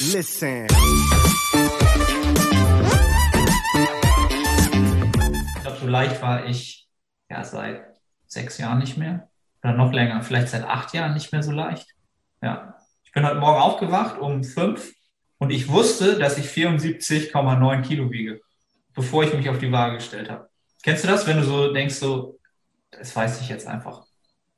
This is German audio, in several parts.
Listen. Ich glaube, so leicht war ich ja seit sechs Jahren nicht mehr. Oder noch länger, vielleicht seit acht Jahren nicht mehr so leicht. Ja. Ich bin heute Morgen aufgewacht um fünf und ich wusste, dass ich 74,9 Kilo wiege, bevor ich mich auf die Waage gestellt habe. Kennst du das, wenn du so denkst, so, das weiß ich jetzt einfach.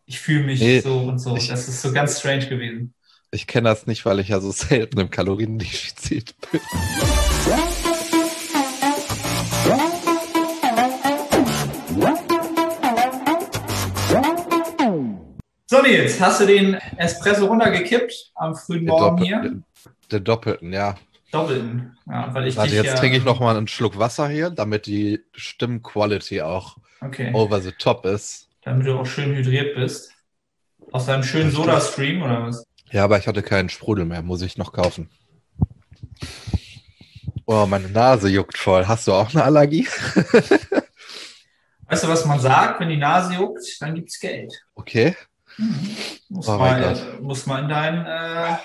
Ich fühle mich Nee, so und so. ich- das ist so ganz strange gewesen. Ich kenne das nicht, weil ich ja so selten im Kaloriendefizit bin. So, Nils, hast du den Espresso runtergekippt am frühen Der, Morgen Doppel hier? der Doppelten, ja. Doppelten. Ja, weil ich Warte, jetzt ja, trinke ich noch mal einen Schluck Wasser hier, damit die Stimmquality auch Okay. over the top ist. Damit du auch schön hydriert bist. Aus deinem schönen Soda-Stream oder was? Ja, aber ich hatte keinen Sprudel mehr, muss ich noch kaufen. Oh, meine Nase juckt voll. Hast du auch eine Allergie? Weißt du, was man sagt, wenn die Nase juckt, dann gibt's Geld. Okay. Muss, Oh mein mal, muss mal in dein, äh,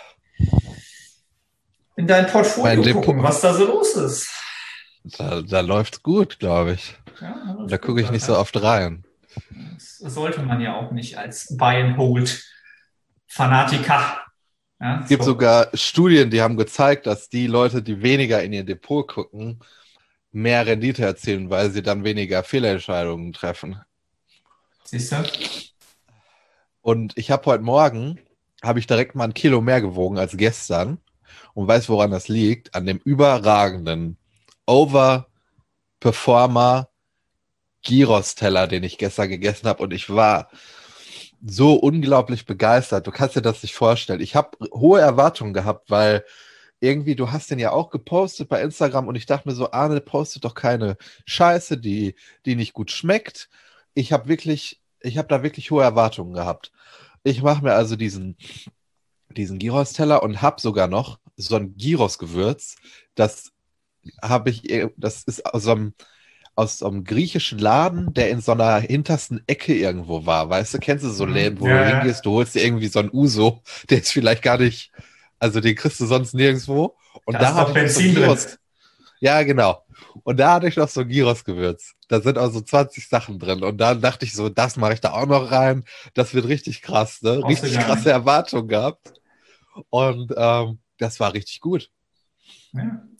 in dein Portfolio Mein Depot. gucken, was da so los ist. Da, da läuft's gut, glaube ich. Ja, Da gucke ich nicht so oft rein. Das sollte man ja auch nicht als Buy and Hold Fanatiker. Ja, Es gibt so. sogar Studien, die haben gezeigt, dass die Leute, die weniger in ihr Depot gucken, mehr Rendite erzielen, weil sie dann weniger Fehlentscheidungen treffen. Siehst du? Und ich habe heute Morgen, habe ich direkt mal ein Kilo mehr gewogen als gestern und weiß, woran das liegt. An dem überragenden Overperformer Gyros-Teller, den ich gestern gegessen habe. Und ich war so unglaublich begeistert. Du kannst dir das nicht vorstellen. Ich habe hohe Erwartungen gehabt, weil irgendwie, du hast den ja auch gepostet bei Instagram und ich dachte mir so, Arne postet doch keine Scheiße, die, die nicht gut schmeckt. Ich habe wirklich, ich habe da wirklich hohe Erwartungen gehabt. Ich mache mir also diesen, diesen Gyros-Teller und habe sogar noch so ein Gyros-Gewürz. Das habe ich, das ist aus so einem, aus so einem griechischen Laden, der in so einer hintersten Ecke irgendwo war. Weißt du, kennst du so Mhm. Läden, wo Ja, du hingehst, du holst dir irgendwie so ein Uso, der ist vielleicht gar nicht, also den kriegst du sonst nirgendwo. Und Da da, habe noch ich noch so Benzin drin. Gyros. Ja, genau. Und da hatte ich noch so ein Gyros-Gewürz. Da sind also 20 Sachen drin. Und dann dachte ich so, das mache ich da auch noch rein. Das wird richtig krass, ne? Richtig krasse. Erwartungen gehabt. Und ähm, das war richtig gut.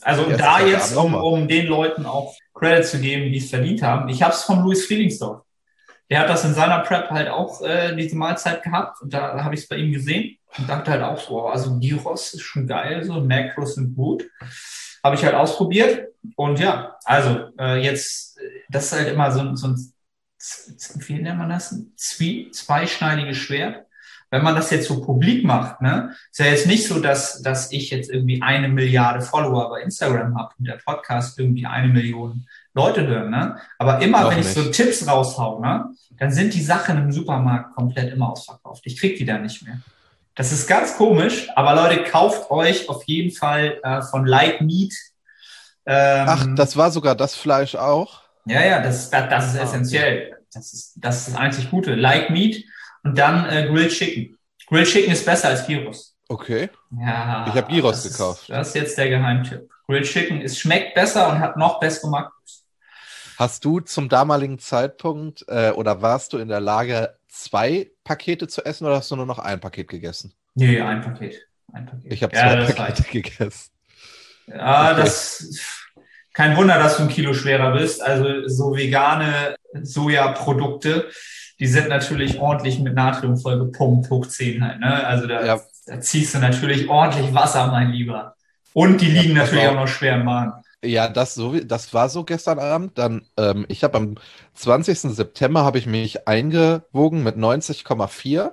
Also Jetzt da jetzt, um, um den Leuten auch Credit zu geben, die es verdient haben. Ich habe es von Louis Frielingsdorf. Der hat das in seiner Prep halt auch äh, diese Mahlzeit gehabt und da habe ich es bei ihm gesehen und dachte halt auch so, oh, also Gyros ist schon geil, so Macros sind gut. Habe ich halt ausprobiert und ja, also äh, jetzt, äh, das ist halt immer so, ein- so ein, wie nennt man das? Ein Zwie zweischneidiges Schwert. Wenn man das jetzt so publik macht, ne, ist ja jetzt nicht so, dass, dass ich jetzt irgendwie eine Milliarde Follower bei Instagram habe und der Podcast irgendwie eine Million Leute hören, ne? Aber immer, Noch wenn ich nicht. so Tipps raushau, ne, dann sind die Sachen im Supermarkt komplett immer ausverkauft. Ich krieg die da nicht mehr. Das ist ganz komisch, aber Leute, kauft euch auf jeden Fall äh, von Like Meat. Ähm, Ach, das war sogar das Fleisch auch. ja, ja, das, das, das ist Ah, essentiell. Das ist, das ist das einzig Gute. Like Meat und dann äh, Grilled Chicken. Grilled Chicken ist besser als Gyros. Okay. Ja. Ich hab Gyros das gekauft. Ist, das ist jetzt der Geheimtipp. Grilled Chicken, es schmeckt besser und hat noch bessere Makros. Hast du zum damaligen Zeitpunkt äh, oder warst du in der Lage, zwei Pakete zu essen oder hast du nur noch ein Paket gegessen? Nee, ein Paket. Ein Paket. Ich habe ja, zwei Pakete reicht. gegessen. Ja, Okay. das kein Wunder, dass du ein Kilo schwerer bist. Also so vegane Sojaprodukte, die sind natürlich ordentlich mit Natrium voll gepumpt, hoch 10 halt. Ne? Also da, Ja. da ziehst du natürlich ordentlich Wasser, mein Lieber. Und die liegen pass natürlich auch noch schwer im Magen. Ja, das, so, wie- das war so gestern Abend. Dann, ähm, ich habe am 20. September habe ich mich eingewogen mit 90,4.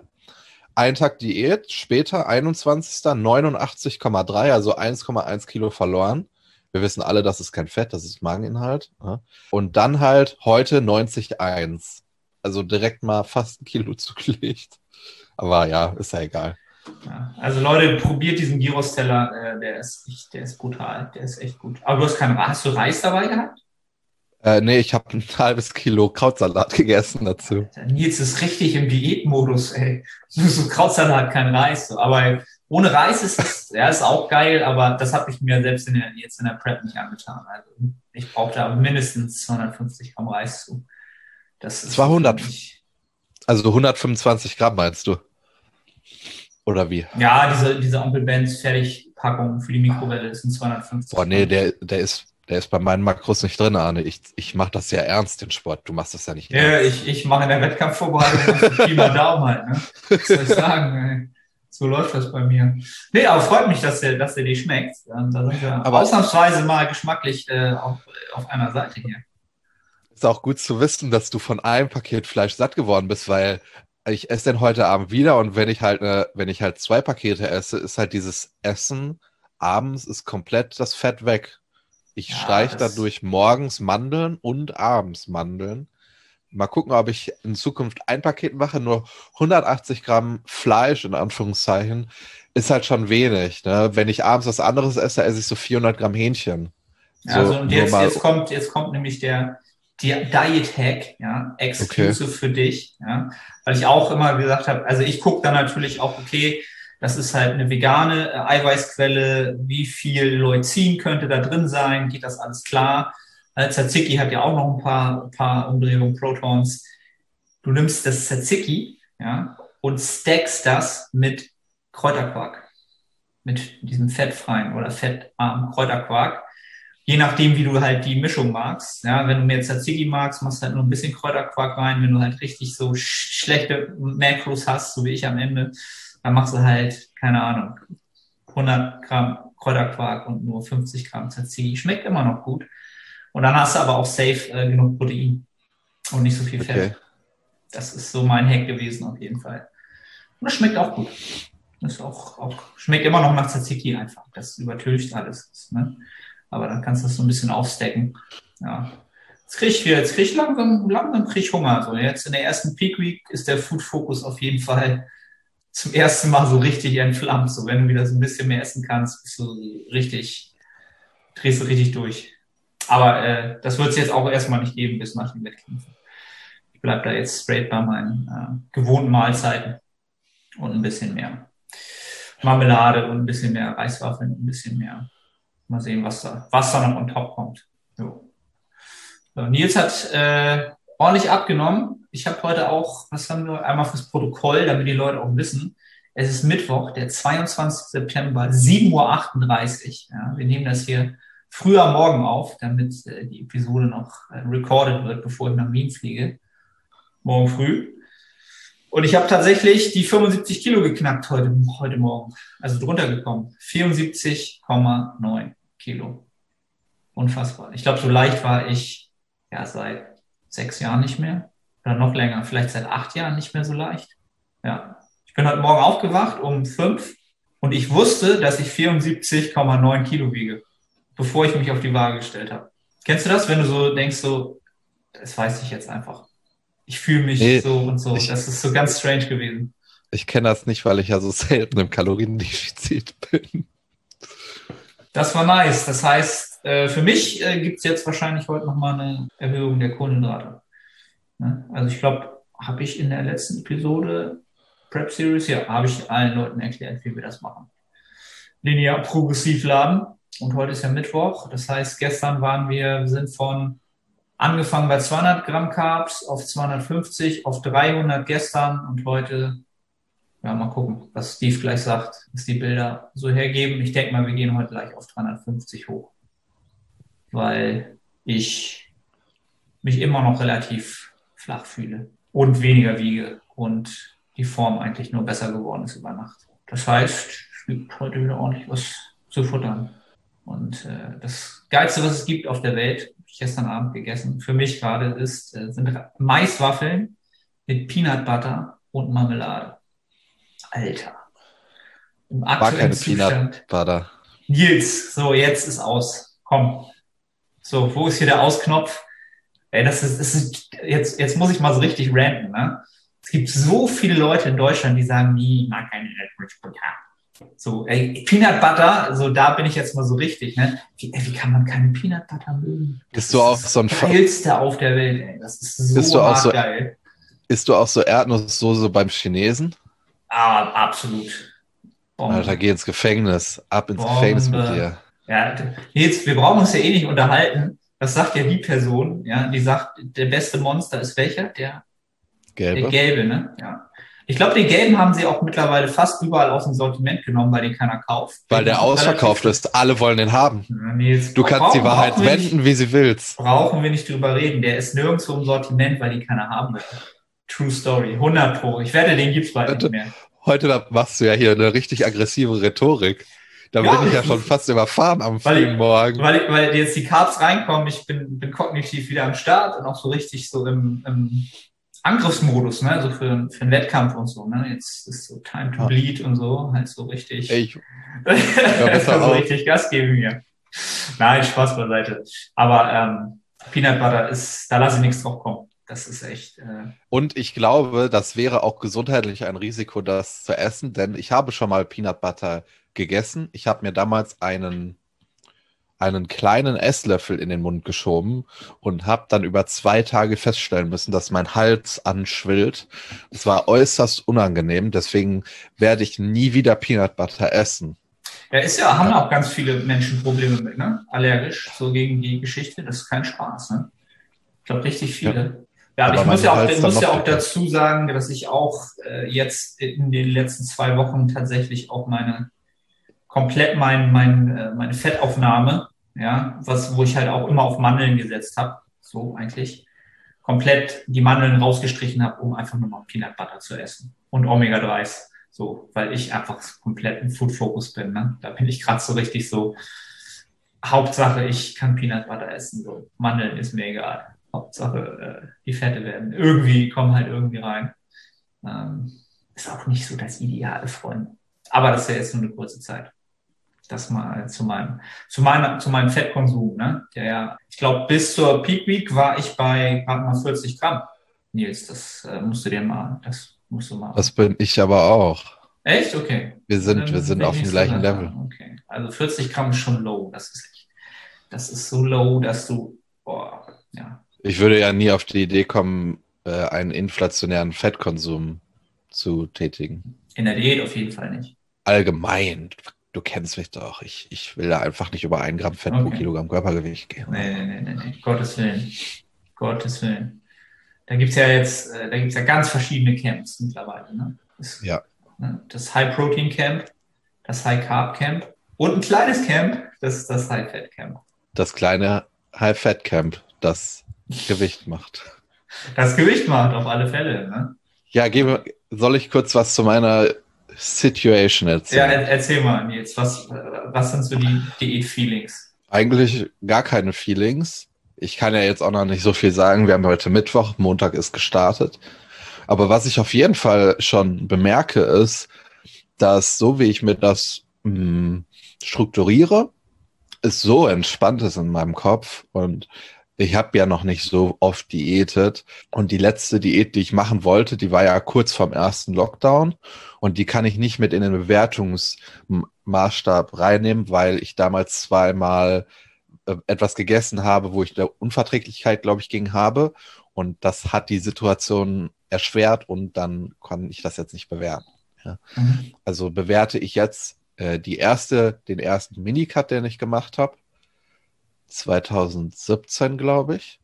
Ein Tag Diät, später 21. 89,3, also 1,1 Kilo verloren. Wir wissen alle, das ist kein Fett, das ist Mageninhalt. Ja. Und dann halt heute 90,1. Also direkt mal fast ein Kilo zugelegt. Aber ja, ist ja egal. Ja. Also Leute, probiert diesen Gyros-Teller, äh, der ist echt, der ist brutal, der ist echt gut. Aber du hast keinen, hast du Reis dabei gehabt? Äh, nee, ich habe ein halbes Kilo Krautsalat gegessen dazu. Der Nils ist richtig im Diätmodus, ey. Nur so Krautsalat, kein Reis. So. Aber Ohne Reis ist das, ja, ist auch geil, aber das habe ich mir selbst in der, jetzt in der Prep nicht angetan. Also ich brauche da mindestens 250 Gramm Reis zu. Das ist 200. Also 125 Gramm meinst du? Oder wie? Ja, diese, diese Ampelbands Fertigpackung für die Mikrowelle ist ein 250. Boah, nee, der, der ist der ist bei meinen Makros nicht drin, Arne. Ich, ich mache das ja ernst, den Sport. Du machst das ja nicht Ja, ernst. ich, ich mache in der Wettkampfvorbereitung mal Daumen halt. Ne? Was soll ich sagen? Ey? So läuft das bei mir. Nee, aber freut mich, dass der, dass der dir schmeckt. Da sind wir aber ausnahmsweise mal geschmacklich äh, auf, auf einer Seite hier. Ist auch gut zu wissen, dass du von einem Paket Fleisch satt geworden bist, weil ich esse den heute Abend wieder und wenn ich halt eine, wenn ich halt zwei Pakete esse, ist halt dieses Essen abends ist komplett das Fett weg. Ich ja, streiche dadurch morgens Mandeln und abends Mandeln. Mal gucken, ob ich in Zukunft ein Paket mache. Nur 180 Gramm Fleisch, in Anführungszeichen, ist halt schon wenig. Ne? Wenn ich abends was anderes esse, esse ich so 400 Gramm Hähnchen. So, also und jetzt, jetzt, kommt, jetzt kommt nämlich der, der Diet Hack, ja, exclusive okay. für dich, ja, weil ich auch immer gesagt habe, also ich gucke dann natürlich auch, okay, das ist halt eine vegane äh, Eiweißquelle. Wie viel Leucin könnte da drin sein? Geht das alles klar? Äh, Tzatziki hat ja auch noch ein paar, ein paar Umdrehungen, Protons. Du nimmst das Tzatziki ja, und stackst das mit Kräuterquark. Mit diesem fettfreien oder fettarmen Kräuterquark. Je nachdem, wie du halt die Mischung magst. Ja, wenn du mehr Tzatziki magst, machst du halt nur ein bisschen Kräuterquark rein. Wenn du halt richtig so schlechte Makros hast, so wie ich am Ende, dann machst du halt, keine Ahnung, 100 Gramm Kräuterquark und nur 50 Gramm Tzatziki. Schmeckt immer noch gut. Und dann hast du aber auch safe äh, genug Protein und nicht so viel Fett. Okay. Das ist so mein Hack gewesen auf jeden Fall. Und es schmeckt auch gut. Das auch, auch, schmeckt immer noch nach Tzatziki einfach. Das übertönt alles. Ne? Aber dann kannst du das so ein bisschen aufstecken. Ja. Jetzt krieg ich, jetzt krieg ich langsam, langsam krieg ich Hunger. So, jetzt in der ersten Peak Week ist der Food Focus auf jeden Fall zum ersten Mal so richtig entflammt. So, wenn du wieder so ein bisschen mehr essen kannst, bist du richtig, drehst du richtig durch. Aber äh, das wird es jetzt auch erstmal nicht geben bis nach den Wettkämpfen. Ich bleibe da jetzt straight bei meinen äh, gewohnten Mahlzeiten und ein bisschen mehr Marmelade und ein bisschen mehr Reiswaffeln ein bisschen mehr. Mal sehen, was da, was da noch on top kommt. So. So, Nils hat äh, ordentlich abgenommen. Ich habe heute auch, was haben wir, einmal fürs Protokoll, damit die Leute auch wissen. Es ist Mittwoch, der 22. September, 7.38 Uhr. Ja, wir nehmen das hier früher Morgen auf, damit äh, die Episode noch äh, recorded wird, bevor ich nach Wien fliege. Morgen früh. Und ich habe tatsächlich die 75 Kilo geknackt heute, heute Morgen. Also drunter gekommen. 74,9 Kilo. Unfassbar. Ich glaube, so leicht war ich ja seit sechs Jahren nicht mehr oder noch länger, vielleicht seit acht Jahren nicht mehr so leicht. Ja. Ich bin heute Morgen aufgewacht um fünf und ich wusste, dass ich 74,9 Kilo wiege, bevor ich mich auf die Waage gestellt habe. Kennst du das, wenn du so denkst, so, das weiß ich jetzt einfach. Ich fühle mich nee, so und so. Ich, das ist so ganz strange gewesen. Ich kenne das nicht, weil ich ja so selten im Kaloriendefizit bin. Das war nice. Das heißt, äh, für mich äh, gibt es jetzt wahrscheinlich heute nochmal eine Erhöhung der Kohlenhydrate. Ne? Also ich glaube, habe ich in der letzten Episode Prep Series, ja, habe ich allen Leuten erklärt, wie wir das machen. Linear progressiv laden. Und heute ist ja Mittwoch. Das heißt, gestern waren wir, sind von angefangen bei 200 Gramm Carbs auf 250, auf 300 gestern und heute ja, mal gucken, was Steve gleich sagt, was die Bilder so hergeben. Ich denke mal, wir gehen heute gleich auf 350 hoch, weil ich mich immer noch relativ flach fühle und weniger wiege und die Form eigentlich nur besser geworden ist über Nacht. Das heißt, es gibt heute wieder ordentlich was zu futtern. Und äh, das Geilste, was es gibt auf der Welt, ich gestern Abend gegessen, für mich gerade ist, äh, sind Maiswaffeln mit Peanut Butter und Marmelade. Alter. Im War keine Peanut Butter. Nils, so, jetzt ist aus. Komm. So, wo ist hier der Ausknopf? Ey, das ist, das ist jetzt, jetzt muss ich mal so richtig ranten, ne? Es gibt so viele Leute in Deutschland, die sagen, nie, ich mag keine Rich Butter. So, ey, Peanut Butter, so da bin ich jetzt mal so richtig, ne? Wie, ey, wie kann man keine Peanut Butter mögen? Das Bist du auch so ein geilste auf der Welt, ey. Das ist so, Bist du auch so geil. Ist du auch so Erdnusssoße beim Chinesen? Ah, absolut. Bombe. Alter, geh ins Gefängnis. Ab ins Bombe. Gefängnis mit dir. Ja, jetzt, wir brauchen uns ja eh nicht unterhalten. Das sagt ja die Person, ja, die sagt, der beste Monster ist welcher? Der gelbe. Der gelbe, ne? Ja. Ich glaube, den gelben haben sie auch mittlerweile fast überall aus dem Sortiment genommen, weil den keiner kauft. Weil der ausverkauft ist. Alle wollen den haben. Nee, du kannst die Wahrheit wenden, nicht, wie sie willst. Brauchen wir nicht drüber reden. Der ist nirgendwo im Sortiment, weil die keiner haben will. True Story. 100 Pro. Ich werde den gibt's bald nicht mehr. Heute machst du ja hier eine richtig aggressive Rhetorik. Da ja, bin ich ja schon fast überfahren am frühen Morgen. Weil, weil jetzt die Carbs reinkommen, ich bin, bin kognitiv wieder am Start und auch so richtig so im, im Angriffsmodus, ne? Also für, für einen Wettkampf und so, ne? Jetzt ist so Time to Bleed und so, halt so richtig. Ey, ich, ja, so richtig Gas geben hier. Nein, Spaß beiseite. Aber ähm, Peanut Butter ist, da lasse ich nichts drauf kommen. Das ist echt. Äh und ich glaube, das wäre auch gesundheitlich ein Risiko, das zu essen, denn ich habe schon mal Peanut Butter gegessen. Ich habe mir damals einen einen kleinen Esslöffel in den Mund geschoben und habe dann über zwei Tage feststellen müssen, dass mein Hals anschwillt. Es war äußerst unangenehm, deswegen werde ich nie wieder Peanut Butter essen. Ja, ist ja, haben auch ganz viele Menschen Probleme mit, ne? Allergisch, so gegen die Geschichte. Das ist kein Spaß, ne? Ich glaube, richtig viele. Ja, ja aber, aber ich muss ja auch, ich muss ja auch dazu sagen, dass ich auch äh, jetzt in den letzten zwei Wochen tatsächlich auch meine komplett mein, mein, äh, meine Fettaufnahme, ja, was, wo ich halt auch immer auf Mandeln gesetzt habe, so eigentlich, komplett die Mandeln rausgestrichen habe, um einfach nur noch Peanut Butter zu essen und Omega-3s. So, weil ich einfach komplett im Food-Focus bin. Ne? Da bin ich gerade so richtig so, Hauptsache, ich kann Peanut Butter essen. So. Mandeln ist mir egal. Hauptsache, äh, die Fette werden irgendwie, kommen halt irgendwie rein. Ähm, ist auch nicht so das ideale Freund. Aber das ist ja jetzt nur eine kurze Zeit das mal zu meinem, zu meiner, zu meinem Fettkonsum, ne? Der ja, ich glaube, bis zur Peak Week war ich bei gerade mal 40 Gramm. Nils, das äh, musst du dir mal, das musst du mal. Das bin ich aber auch. Echt? Okay. Wir sind, wir sind auf dem gleichen Level. Okay. Also 40 Gramm ist schon low. Das ist, das ist so low, dass du, boah, ja. Ich würde ja nie auf die Idee kommen, äh, einen inflationären Fettkonsum zu tätigen. In der Diät auf jeden Fall nicht. Allgemein du kennst mich doch. Ich, ich will da einfach nicht über ein Gramm Fett okay. pro Kilogramm Körpergewicht gehen. Nee, nee, nee, nee, Gottes Willen. Gottes Willen. Da gibt es ja jetzt, äh, da gibt es ja ganz verschiedene Camps mittlerweile. Ne? Das, ja. Ne? Das High-Protein-Camp, das High-Carb-Camp und ein kleines Camp, das ist das High-Fat-Camp. Das kleine High-Fat-Camp, das Gewicht macht. Das Gewicht macht, auf alle Fälle. Ne? Ja, gebe, soll ich kurz was zu meiner Situation erzählen. Ja, erzähl mal, Nils, was, was sind so die Diät-Feelings? Eigentlich gar keine Feelings. Ich kann ja jetzt auch noch nicht so viel sagen. Wir haben heute Mittwoch, Montag ist gestartet. Aber was ich auf jeden Fall schon bemerke, ist, dass so wie ich mir das mh, hm, strukturiere, es so entspannt ist in meinem Kopf und ich habe ja noch nicht so oft diätet. Und die letzte Diät, die ich machen wollte, die war ja kurz vorm ersten Lockdown. Und die kann ich nicht mit in den Bewertungsmaßstab reinnehmen, weil ich damals zweimal äh, etwas gegessen habe, wo ich der Unverträglichkeit, glaube ich, ging habe. Und das hat die Situation erschwert und dann kann ich das jetzt nicht bewerten. Ja. Mhm. Also bewerte ich jetzt äh, die erste, den ersten Minicut, den ich gemacht habe 2017, glaube ich,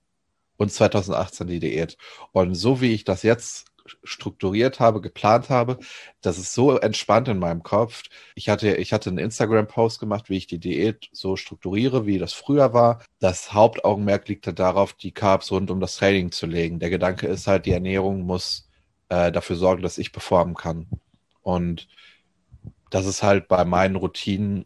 und 2018 die Diät. Und so wie ich das jetzt strukturiert habe, geplant habe, das ist so entspannt in meinem Kopf. Ich hatte, ich hatte einen Instagram-Post gemacht, wie ich die Diät so strukturiere, wie das früher war. Das Hauptaugenmerk liegt halt darauf, die Carbs rund um das Training zu legen. Der Gedanke ist halt, die Ernährung muss äh, dafür sorgen, dass ich performen kann. Und das ist halt bei meinen Routinen,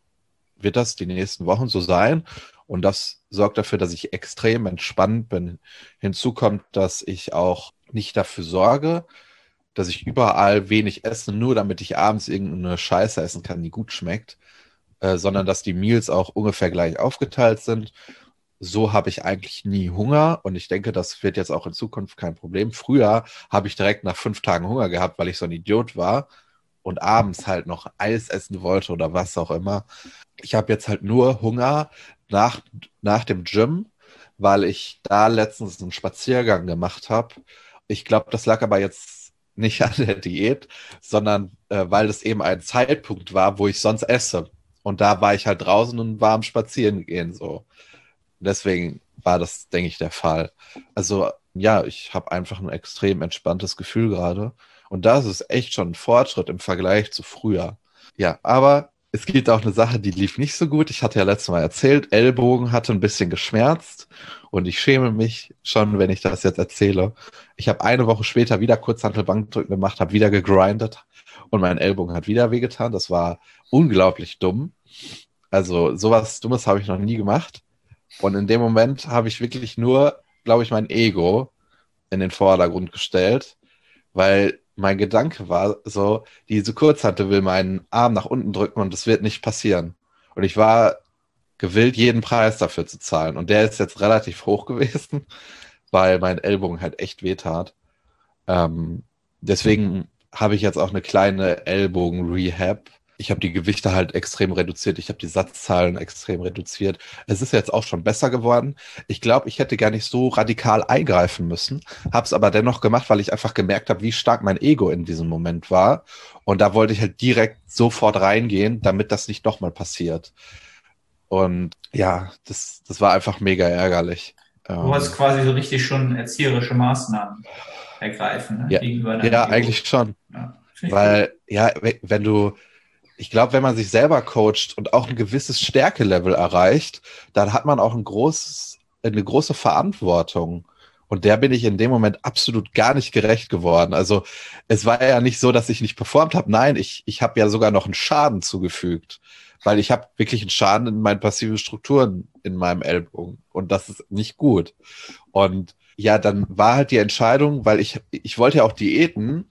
wird das die nächsten Wochen so sein. Und das sorgt dafür, dass ich extrem entspannt bin. Hinzu kommt, dass ich auch nicht dafür sorge, dass ich überall wenig esse, nur damit ich abends irgendeine Scheiße essen kann, die gut schmeckt, äh, sondern dass die Meals auch ungefähr gleich aufgeteilt sind. So habe ich eigentlich nie Hunger und ich denke, das wird jetzt auch in Zukunft kein Problem. Früher habe ich direkt nach fünf Tagen Hunger gehabt, weil ich so ein Idiot war und abends halt noch Eis essen wollte oder was auch immer. Ich habe jetzt halt nur Hunger, nach, nach dem Gym, weil ich da letztens einen Spaziergang gemacht habe. Ich glaube, das lag aber jetzt nicht an der Diät, sondern äh, weil es eben ein Zeitpunkt war, wo ich sonst esse. Und da war ich halt draußen und war am Spazieren gehen so. Deswegen war das, denke ich, der Fall. Also ja, ich habe einfach ein extrem entspanntes Gefühl gerade. Und das ist echt schon ein Fortschritt im Vergleich zu früher. Ja, aber es gibt auch eine Sache, die lief nicht so gut. Ich hatte ja letztes Mal erzählt, Ellbogen hatte ein bisschen geschmerzt und ich schäme mich schon, wenn ich das jetzt erzähle. Ich habe eine Woche später wieder Kurzhantelbankdrücken gemacht, habe wieder gegrindet und mein Ellbogen hat wieder wehgetan. Das war unglaublich dumm. Also sowas Dummes habe ich noch nie gemacht. Und in dem Moment habe ich wirklich nur, glaube ich, mein Ego in den Vordergrund gestellt, weil mein Gedanke war so, diese Kurzhante will meinen Arm nach unten drücken und das wird nicht passieren. Und ich war gewillt, jeden Preis dafür zu zahlen. Und der ist jetzt relativ hoch gewesen, weil mein Ellbogen halt echt wehtat. Ähm, deswegen habe ich jetzt auch eine kleine Ellbogen-Rehab ich habe die Gewichte halt extrem reduziert. Ich habe die Satzzahlen extrem reduziert. Es ist jetzt auch schon besser geworden. Ich glaube, ich hätte gar nicht so radikal eingreifen müssen, habe es aber dennoch gemacht, weil ich einfach gemerkt habe, wie stark mein Ego in diesem Moment war. Und da wollte ich halt direkt sofort reingehen, damit das nicht nochmal passiert. Und ja, das, das war einfach mega ärgerlich. Du hast ähm, quasi so richtig schon erzieherische Maßnahmen ergreifen ne? ja, gegenüber Ja, Ego. eigentlich schon. Ja, weil, ja, wenn du, ich glaube, wenn man sich selber coacht und auch ein gewisses Stärkelevel erreicht, dann hat man auch ein großes, eine große Verantwortung. Und der bin ich in dem Moment absolut gar nicht gerecht geworden. Also es war ja nicht so, dass ich nicht performt habe. Nein, ich, ich habe ja sogar noch einen Schaden zugefügt, weil ich habe wirklich einen Schaden in meinen passiven Strukturen in meinem Ellbogen. Und das ist nicht gut. Und ja, dann war halt die Entscheidung, weil ich, ich wollte ja auch Diäten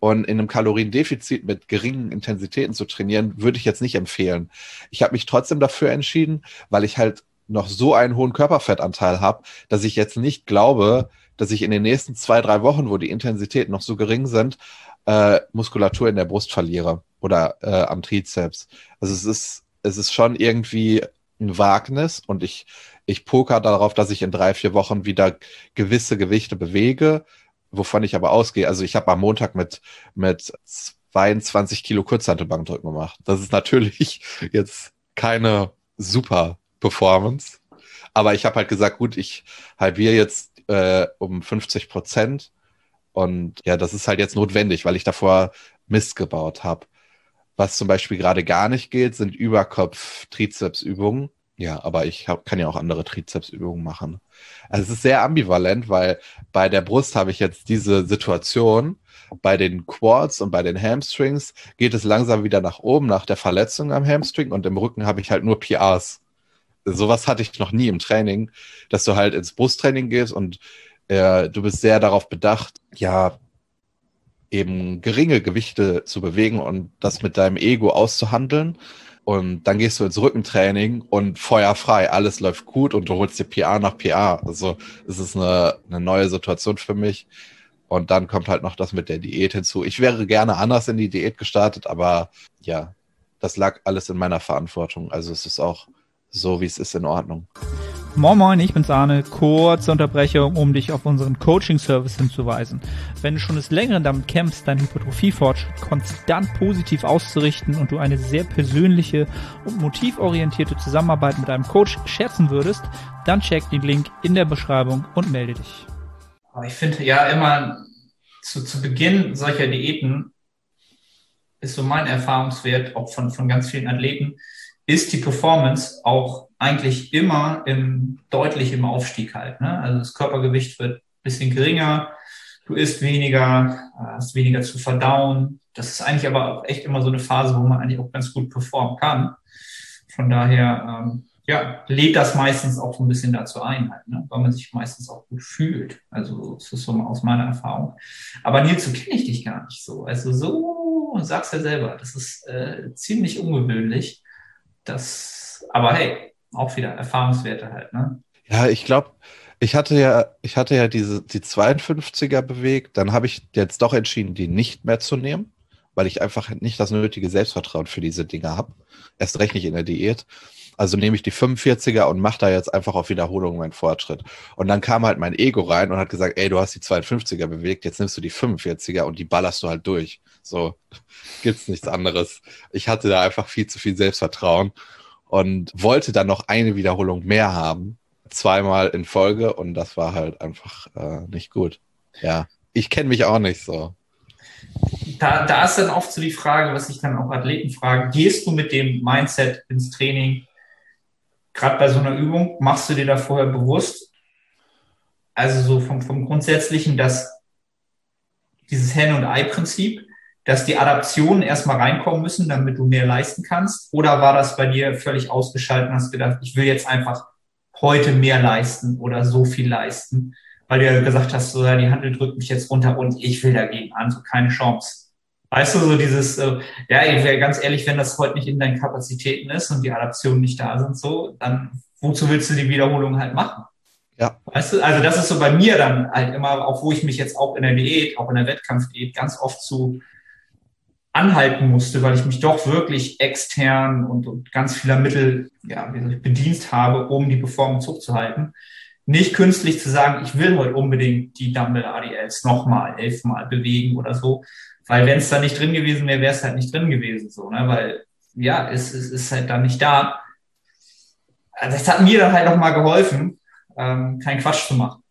und in einem Kaloriendefizit mit geringen Intensitäten zu trainieren, würde ich jetzt nicht empfehlen. Ich habe mich trotzdem dafür entschieden, weil ich halt noch so einen hohen Körperfettanteil habe, dass ich jetzt nicht glaube, dass ich in den nächsten zwei, drei Wochen, wo die Intensitäten noch so gering sind, äh, Muskulatur in der Brust verliere oder äh, am Trizeps. Also es ist, es ist schon irgendwie ein Wagnis und ich, ich poker darauf, dass ich in drei, vier Wochen wieder gewisse Gewichte bewege, wovon ich aber ausgehe, also ich habe am Montag mit, mit 22 Kilo Kurzhantelbankdrücken gemacht. Das ist natürlich jetzt keine super Performance. Aber ich habe halt gesagt, gut, ich halbiere jetzt äh, um 50 Prozent. Und ja, das ist halt jetzt notwendig, weil ich davor Mist gebaut habe. Was zum Beispiel gerade gar nicht geht, sind Überkopf-Trizepsübungen. Ja, aber ich hab, kann ja auch andere Trizepsübungen machen. Also es ist sehr ambivalent, weil bei der Brust habe ich jetzt diese Situation, bei den Quads und bei den Hamstrings geht es langsam wieder nach oben nach der Verletzung am Hamstring und im Rücken habe ich halt nur PRs. Sowas hatte ich noch nie im Training, dass du halt ins Brusttraining gehst und äh, du bist sehr darauf bedacht, ja, eben geringe Gewichte zu bewegen und das mit deinem Ego auszuhandeln. Und dann gehst du ins Rückentraining und feuerfrei, alles läuft gut und du holst dir PA nach PA. Also es ist eine, eine neue Situation für mich. Und dann kommt halt noch das mit der Diät hinzu. Ich wäre gerne anders in die Diät gestartet, aber ja, das lag alles in meiner Verantwortung. Also es ist auch so, wie es ist, in Ordnung. Moin Moin, ich bin's Arne. Kurze Unterbrechung, um dich auf unseren Coaching-Service hinzuweisen. Wenn du schon des Längeren damit kämpfst, deinen Hypertrophie-Fortschritt konstant positiv auszurichten und du eine sehr persönliche und motivorientierte Zusammenarbeit mit einem Coach schätzen würdest, dann check den Link in der Beschreibung und melde dich. Ich finde ja immer zu, zu Beginn solcher Diäten ist so mein Erfahrungswert auch von, von ganz vielen Athleten, ist die Performance auch eigentlich immer im, deutlich im Aufstieg halt. Ne? Also das Körpergewicht wird bisschen geringer, du isst weniger, hast weniger zu verdauen. Das ist eigentlich aber auch echt immer so eine Phase, wo man eigentlich auch ganz gut performen kann. Von daher, ähm, ja, lädt das meistens auch so ein bisschen dazu ein, halt, ne? weil man sich meistens auch gut fühlt. Also das ist so aus meiner Erfahrung. Aber Nils, so kenne ich dich gar nicht so. Also so, sagst ja selber, das ist äh, ziemlich ungewöhnlich. Das, aber hey, auch wieder Erfahrungswerte halt, ne? Ja, ich glaube, ich hatte ja, ich hatte ja diese, die 52er bewegt, dann habe ich jetzt doch entschieden, die nicht mehr zu nehmen, weil ich einfach nicht das nötige Selbstvertrauen für diese Dinge habe. Erst recht nicht in der Diät. Also nehme ich die 45er und mache da jetzt einfach auf Wiederholung meinen Fortschritt. Und dann kam halt mein Ego rein und hat gesagt, ey, du hast die 52er bewegt, jetzt nimmst du die 45er und die ballerst du halt durch. So gibt's nichts anderes. Ich hatte da einfach viel zu viel Selbstvertrauen und wollte dann noch eine Wiederholung mehr haben, zweimal in Folge und das war halt einfach äh, nicht gut. Ja, ich kenne mich auch nicht so. Da, da ist dann oft so die Frage, was ich dann auch Athleten frage, gehst du mit dem Mindset ins Training, gerade bei so einer Übung, machst du dir da vorher bewusst, also so vom, vom Grundsätzlichen, dass dieses Hen- und Ei-Prinzip, dass die Adaptionen erstmal reinkommen müssen, damit du mehr leisten kannst? Oder war das bei dir völlig ausgeschaltet und hast gedacht, ich will jetzt einfach heute mehr leisten oder so viel leisten? weil du ja gesagt hast, so, ja, die Handel drückt mich jetzt runter und ich will dagegen an, so keine Chance. Weißt du, so dieses, äh, ja, ich wäre ganz ehrlich, wenn das heute nicht in deinen Kapazitäten ist und die Adaptionen nicht da sind, so, dann wozu willst du die Wiederholung halt machen? Ja. Weißt du, also das ist so bei mir dann halt immer, auch wo ich mich jetzt auch in der Diät, auch in der Wettkampfdiät ganz oft zu anhalten musste, weil ich mich doch wirklich extern und, und ganz vieler Mittel ja, bedient habe, um die Performance hochzuhalten nicht künstlich zu sagen, ich will heute unbedingt die Dumbbell ADLs nochmal elfmal bewegen oder so, weil wenn es da nicht drin gewesen wäre, wäre es halt nicht drin gewesen, so, ne, weil ja, es, es ist halt dann nicht da. Also das hat mir dann halt nochmal geholfen, ähm, keinen Quatsch zu machen.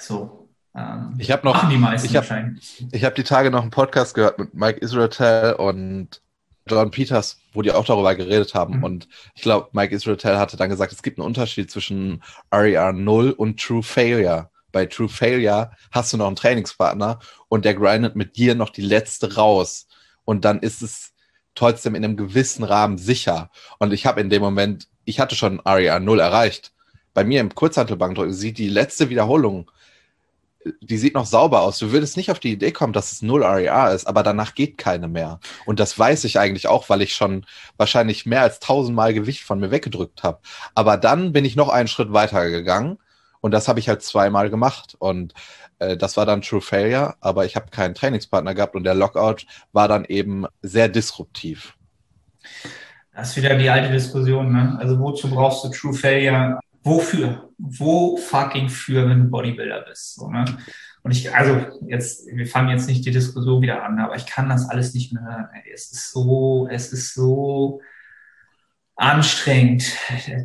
So. Ähm, ich habe noch, die meisten ich habe hab die Tage noch einen Podcast gehört mit Mike Israel und John Peters, wo die auch darüber geredet haben. Mhm. Und ich glaube, Mike Israel hatte dann gesagt, es gibt einen Unterschied zwischen RER 0 und True Failure. Bei True Failure hast du noch einen Trainingspartner und der grindet mit dir noch die letzte raus. Und dann ist es trotzdem in einem gewissen Rahmen sicher. Und ich habe in dem Moment, ich hatte schon RER 0 erreicht. Bei mir im Kurzhantelbankdrücken sieht die letzte Wiederholung die sieht noch sauber aus. Du würdest nicht auf die Idee kommen, dass es null RER ist, aber danach geht keine mehr. Und das weiß ich eigentlich auch, weil ich schon wahrscheinlich mehr als tausendmal Gewicht von mir weggedrückt habe. Aber dann bin ich noch einen Schritt weiter gegangen und das habe ich halt zweimal gemacht. Und äh, das war dann True Failure, aber ich habe keinen Trainingspartner gehabt und der Lockout war dann eben sehr disruptiv. Das ist wieder die alte Diskussion. Ne? Also wozu brauchst du True Failure? Wofür? Wo fucking für, wenn du Bodybuilder bist? So, ne? Und ich, also jetzt, wir fangen jetzt nicht die Diskussion wieder an, aber ich kann das alles nicht mehr hören. Es ist so, es ist so anstrengend,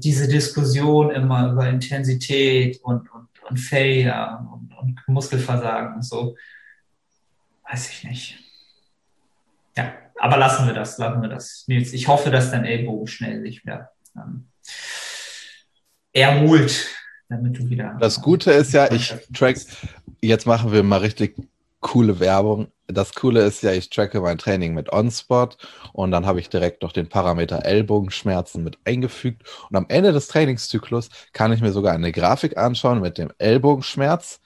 diese Diskussion immer über Intensität und, und, und Failure und, und Muskelversagen und so. Weiß ich nicht. Ja, aber lassen wir das, lassen wir das. Nils, ich hoffe, dass dein Ellbogen schnell sich wieder ähm, erholt, damit du wieder. Das Gute ist ja, ich track, jetzt machen wir mal richtig coole Werbung. Das Coole ist ja, ich tracke mein Training mit OnSpot und dann habe ich direkt noch den Parameter Ellbogenschmerzen mit eingefügt. Und am Ende des Trainingszyklus kann ich mir sogar eine Grafik anschauen mit dem Ellbogenschmerz,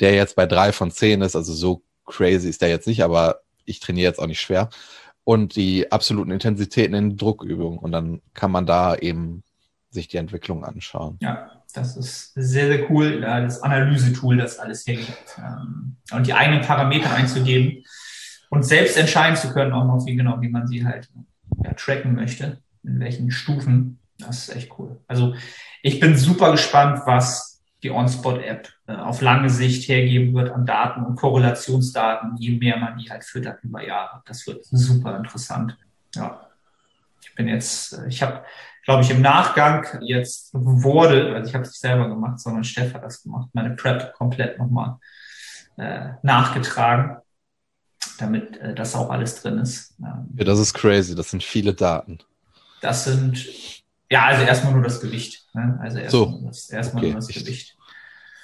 der jetzt bei drei von zehn ist. Also so crazy ist der jetzt nicht, aber ich trainiere jetzt auch nicht schwer. Und die absoluten Intensitäten in Druckübungen. Und dann kann man da eben sich die Entwicklung anschauen. Ja, das ist sehr, sehr cool, das Analyse-Tool, das alles hergibt. Ähm, und die eigenen Parameter einzugeben und selbst entscheiden zu können, auch noch wie genau, wie man sie halt ja, tracken möchte, in welchen Stufen. Das ist echt cool. Also ich bin super gespannt, was die OnSpot-App äh, auf lange Sicht hergeben wird an Daten und Korrelationsdaten, je mehr man die halt füttert über Jahre. Das wird super interessant. Ja. Ich bin jetzt, ich habe glaube ich, im Nachgang jetzt wurde, also ich habe es nicht selber gemacht, sondern Steff hat das gemacht, meine Prep komplett nochmal äh, nachgetragen, damit äh, das auch alles drin ist. Ähm, ja, das ist crazy, das sind viele Daten. Das sind, ja, also erstmal nur das Gewicht. Ne? Also erstmal so. das, erstmal okay. nur das Gewicht.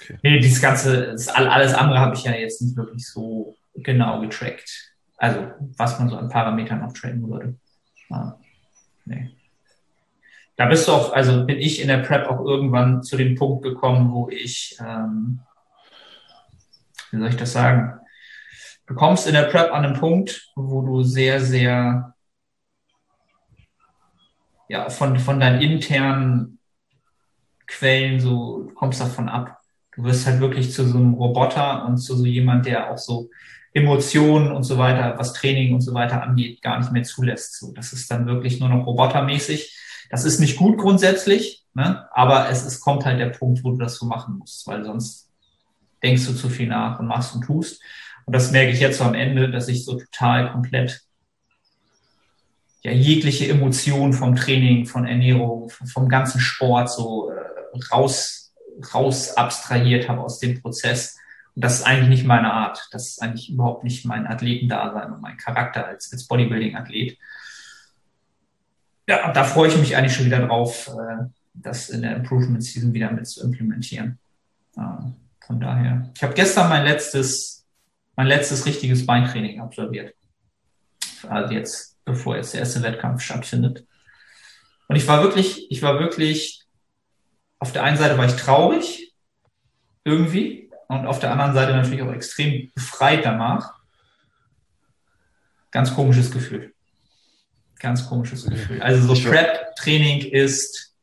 Okay. Nee, dieses ganze, das, alles andere habe ich ja jetzt nicht wirklich so genau getrackt. Also, was man so an Parametern noch tracken würde. Ja. Nee da bist du auch, also bin ich in der Prep auch irgendwann zu dem Punkt gekommen, wo ich, ähm, wie soll ich das sagen? Du kommst in der Prep an einen Punkt, wo du sehr, sehr, ja, von, von deinen internen Quellen so, kommst davon ab. Du wirst halt wirklich zu so einem Roboter und zu so jemand, der auch so Emotionen und so weiter, was Training und so weiter angeht, gar nicht mehr zulässt. So, das ist dann wirklich nur noch robotermäßig Das ist nicht gut grundsätzlich, ne? aber es, es kommt halt der Punkt, wo du das so machen musst, weil sonst denkst du zu viel nach und machst und tust. Und das merke ich jetzt so am Ende, dass ich so total komplett ja, jegliche Emotion vom Training, von Ernährung, vom ganzen Sport so äh, raus, raus abstrahiert habe aus dem Prozess. Das ist eigentlich nicht meine Art. Das ist eigentlich überhaupt nicht mein Athletendasein und mein Charakter als, als Bodybuilding-Athlet. Ja, da freue ich mich eigentlich schon wieder drauf, äh, das in der Improvement Season wieder mit zu implementieren. Von daher. Ich habe gestern mein letztes, mein letztes richtiges Beintraining absolviert. Also jetzt, bevor jetzt der erste Wettkampf stattfindet. Und ich war wirklich, ich war wirklich, auf der einen Seite war ich traurig, irgendwie, und auf der anderen Seite natürlich auch extrem befreit danach. Ganz komisches Gefühl. Ganz komisches Gefühl. Also so Prep-Training ist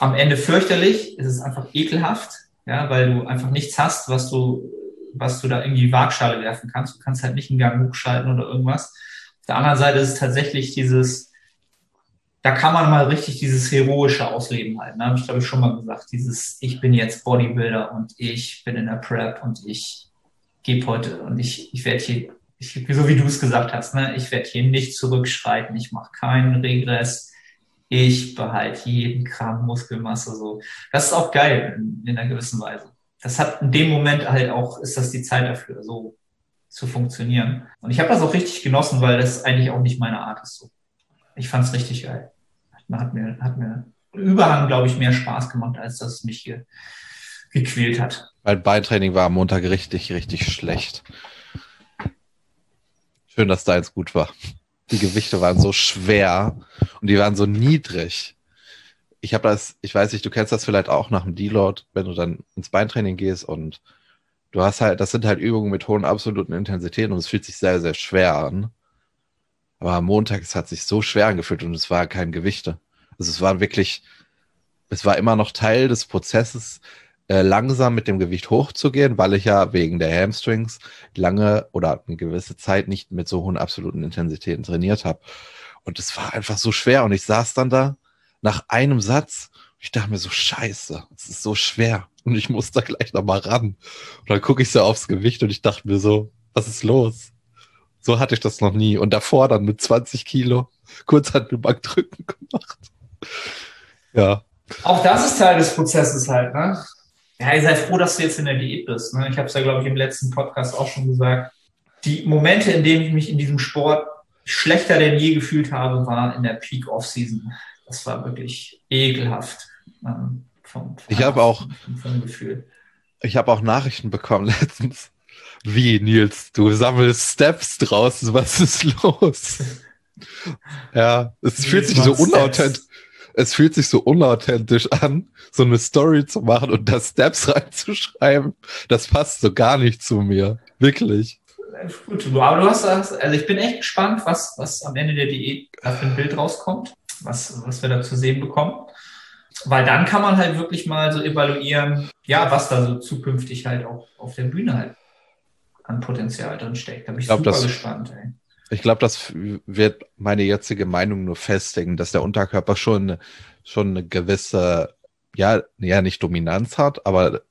am Ende fürchterlich, es ist einfach ekelhaft, ja, weil du einfach nichts hast, was du, was du da irgendwie Waagschale werfen kannst. Du kannst halt nicht einen Gang hochschalten oder irgendwas. Auf der anderen Seite ist es tatsächlich dieses, da kann man mal richtig dieses heroische ausleben halt. Ne? Habe ich glaube ich schon mal gesagt, dieses, ich bin jetzt Bodybuilder und ich bin in der Prep und ich gebe heute und ich, ich werde hier, ich, so wie du es gesagt hast, ne? ich werde hier nicht zurückschreiten, ich mache keinen Regress ich behalte jeden Kram Muskelmasse so. Das ist auch geil in, in einer gewissen Weise. Das hat in dem Moment halt auch, ist das die Zeit dafür, so zu funktionieren. Und ich habe das auch richtig genossen, weil das eigentlich auch nicht meine Art ist. So. Ich fand es richtig geil. Hat mir, hat mir Überhang, glaube ich, mehr Spaß gemacht, als dass es mich hier gequält hat. Mein Beintraining war am Montag richtig, richtig schlecht. Schön, dass deins gut war. Die Gewichte waren so schwer und die waren so niedrig. Ich habe das, ich weiß nicht, du kennst das vielleicht auch nach dem Deload, wenn du dann ins Beintraining gehst und du hast halt, das sind halt Übungen mit hohen absoluten Intensitäten und es fühlt sich sehr, sehr schwer an. Aber am Montag, es hat sich so schwer angefühlt und es war kein Gewichte. Also es war wirklich, es war immer noch Teil des Prozesses, äh, langsam mit dem Gewicht hochzugehen, weil ich ja wegen der Hamstrings lange oder eine gewisse Zeit nicht mit so hohen absoluten Intensitäten trainiert habe. Und es war einfach so schwer und ich saß dann da nach einem Satz ich dachte mir so, scheiße, es ist so schwer und ich muss da gleich nochmal ran. Und dann gucke ich so aufs Gewicht und ich dachte mir so, was ist los? So hatte ich das noch nie. Und davor dann mit 20 Kilo Kurzhantelbankdrücken gemacht. Ja. Auch das ist Teil des Prozesses halt, ne? Ja, ihr seid froh, dass du jetzt in der Diät bist. Ne? Ich habe es ja, glaube ich, im letzten Podcast auch schon gesagt. Die Momente, in denen ich mich in diesem Sport schlechter denn je gefühlt habe, war in der Peak Off-Season. Das war wirklich ekelhaft. Ähm, vom, vom ich habe auch. Ich habe auch Nachrichten bekommen letztens. Wie, Nils, du sammelst Steps draußen, was ist los? ja, es Nils fühlt sich so unauthentisch es fühlt sich so unauthentisch an, so eine Story zu machen und da Steps reinzuschreiben. Das passt so gar nicht zu mir. Wirklich. Gut, aber du hast, also ich bin echt gespannt, was, was am Ende der Diät da für ein Bild rauskommt, was, was wir da zu sehen bekommen. Weil dann kann man halt wirklich mal so evaluieren, ja, was da so zukünftig halt auch auf der Bühne halt an Potenzial drin steckt. Da bin ich, ich glaub, super das, gespannt. Ey. Ich glaube, das wird meine jetzige Meinung nur festigen, dass der Unterkörper schon, schon eine gewisse, ja, ja, nicht Dominanz hat, aber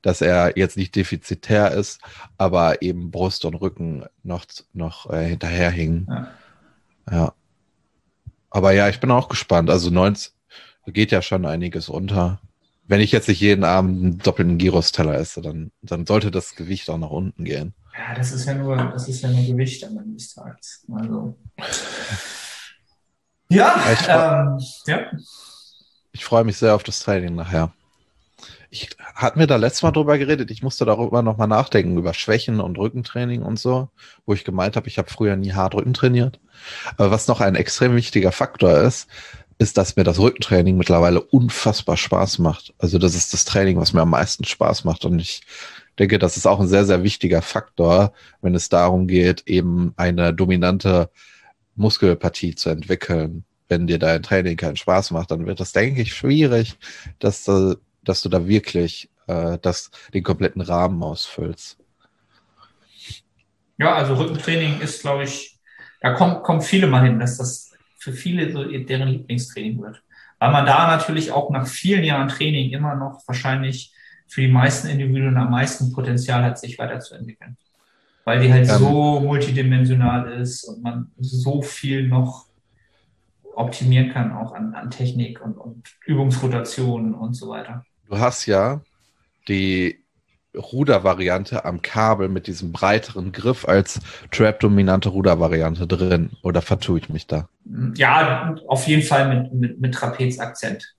dass er jetzt nicht defizitär ist, aber eben Brust und Rücken noch, noch äh, hinterherhingen. Ja. ja. Aber ja, ich bin auch gespannt. Also 90 geht ja schon einiges unter. Wenn ich jetzt nicht jeden Abend einen doppelten Gyros-Teller esse, dann, dann sollte das Gewicht auch nach unten gehen. Ja, das ist ja nur, das ist ja nur Gewicht am Ende des Tages. Also. Ja, ich, ähm, ja. Ich freue mich sehr auf das Training nachher. Ich hatte mir da letztes Mal drüber geredet, ich musste darüber nochmal nachdenken, über Schwächen und Rückentraining und so, wo ich gemeint habe, ich habe früher nie hart Rücken trainiert. Aber was noch ein extrem wichtiger Faktor ist, ist, dass mir das Rückentraining mittlerweile unfassbar Spaß macht. Also das ist das Training, was mir am meisten Spaß macht. Und ich denke, das ist auch ein sehr, sehr wichtiger Faktor, wenn es darum geht, eben eine dominante Muskelpartie zu entwickeln. Wenn dir dein Training keinen Spaß macht, dann wird das, denke ich, schwierig, dass du, dass du da wirklich äh, das, den kompletten Rahmen ausfüllst. Ja, also Rückentraining ist, glaube ich, da kommen, kommen viele mal hin, dass das für viele so deren Lieblingstraining wird. Weil man da natürlich auch nach vielen Jahren Training immer noch wahrscheinlich für die meisten Individuen am meisten Potenzial hat, sich weiterzuentwickeln. Weil die halt ähm, so multidimensional ist und man so viel noch optimieren kann, auch an, an Technik und, und Übungsrotationen und so weiter. Du hast ja die Rudervariante am Kabel mit diesem breiteren Griff als Trap-dominante Rudervariante drin. Oder vertue ich mich da? Ja, auf jeden Fall mit, mit, mit Trapezakzent.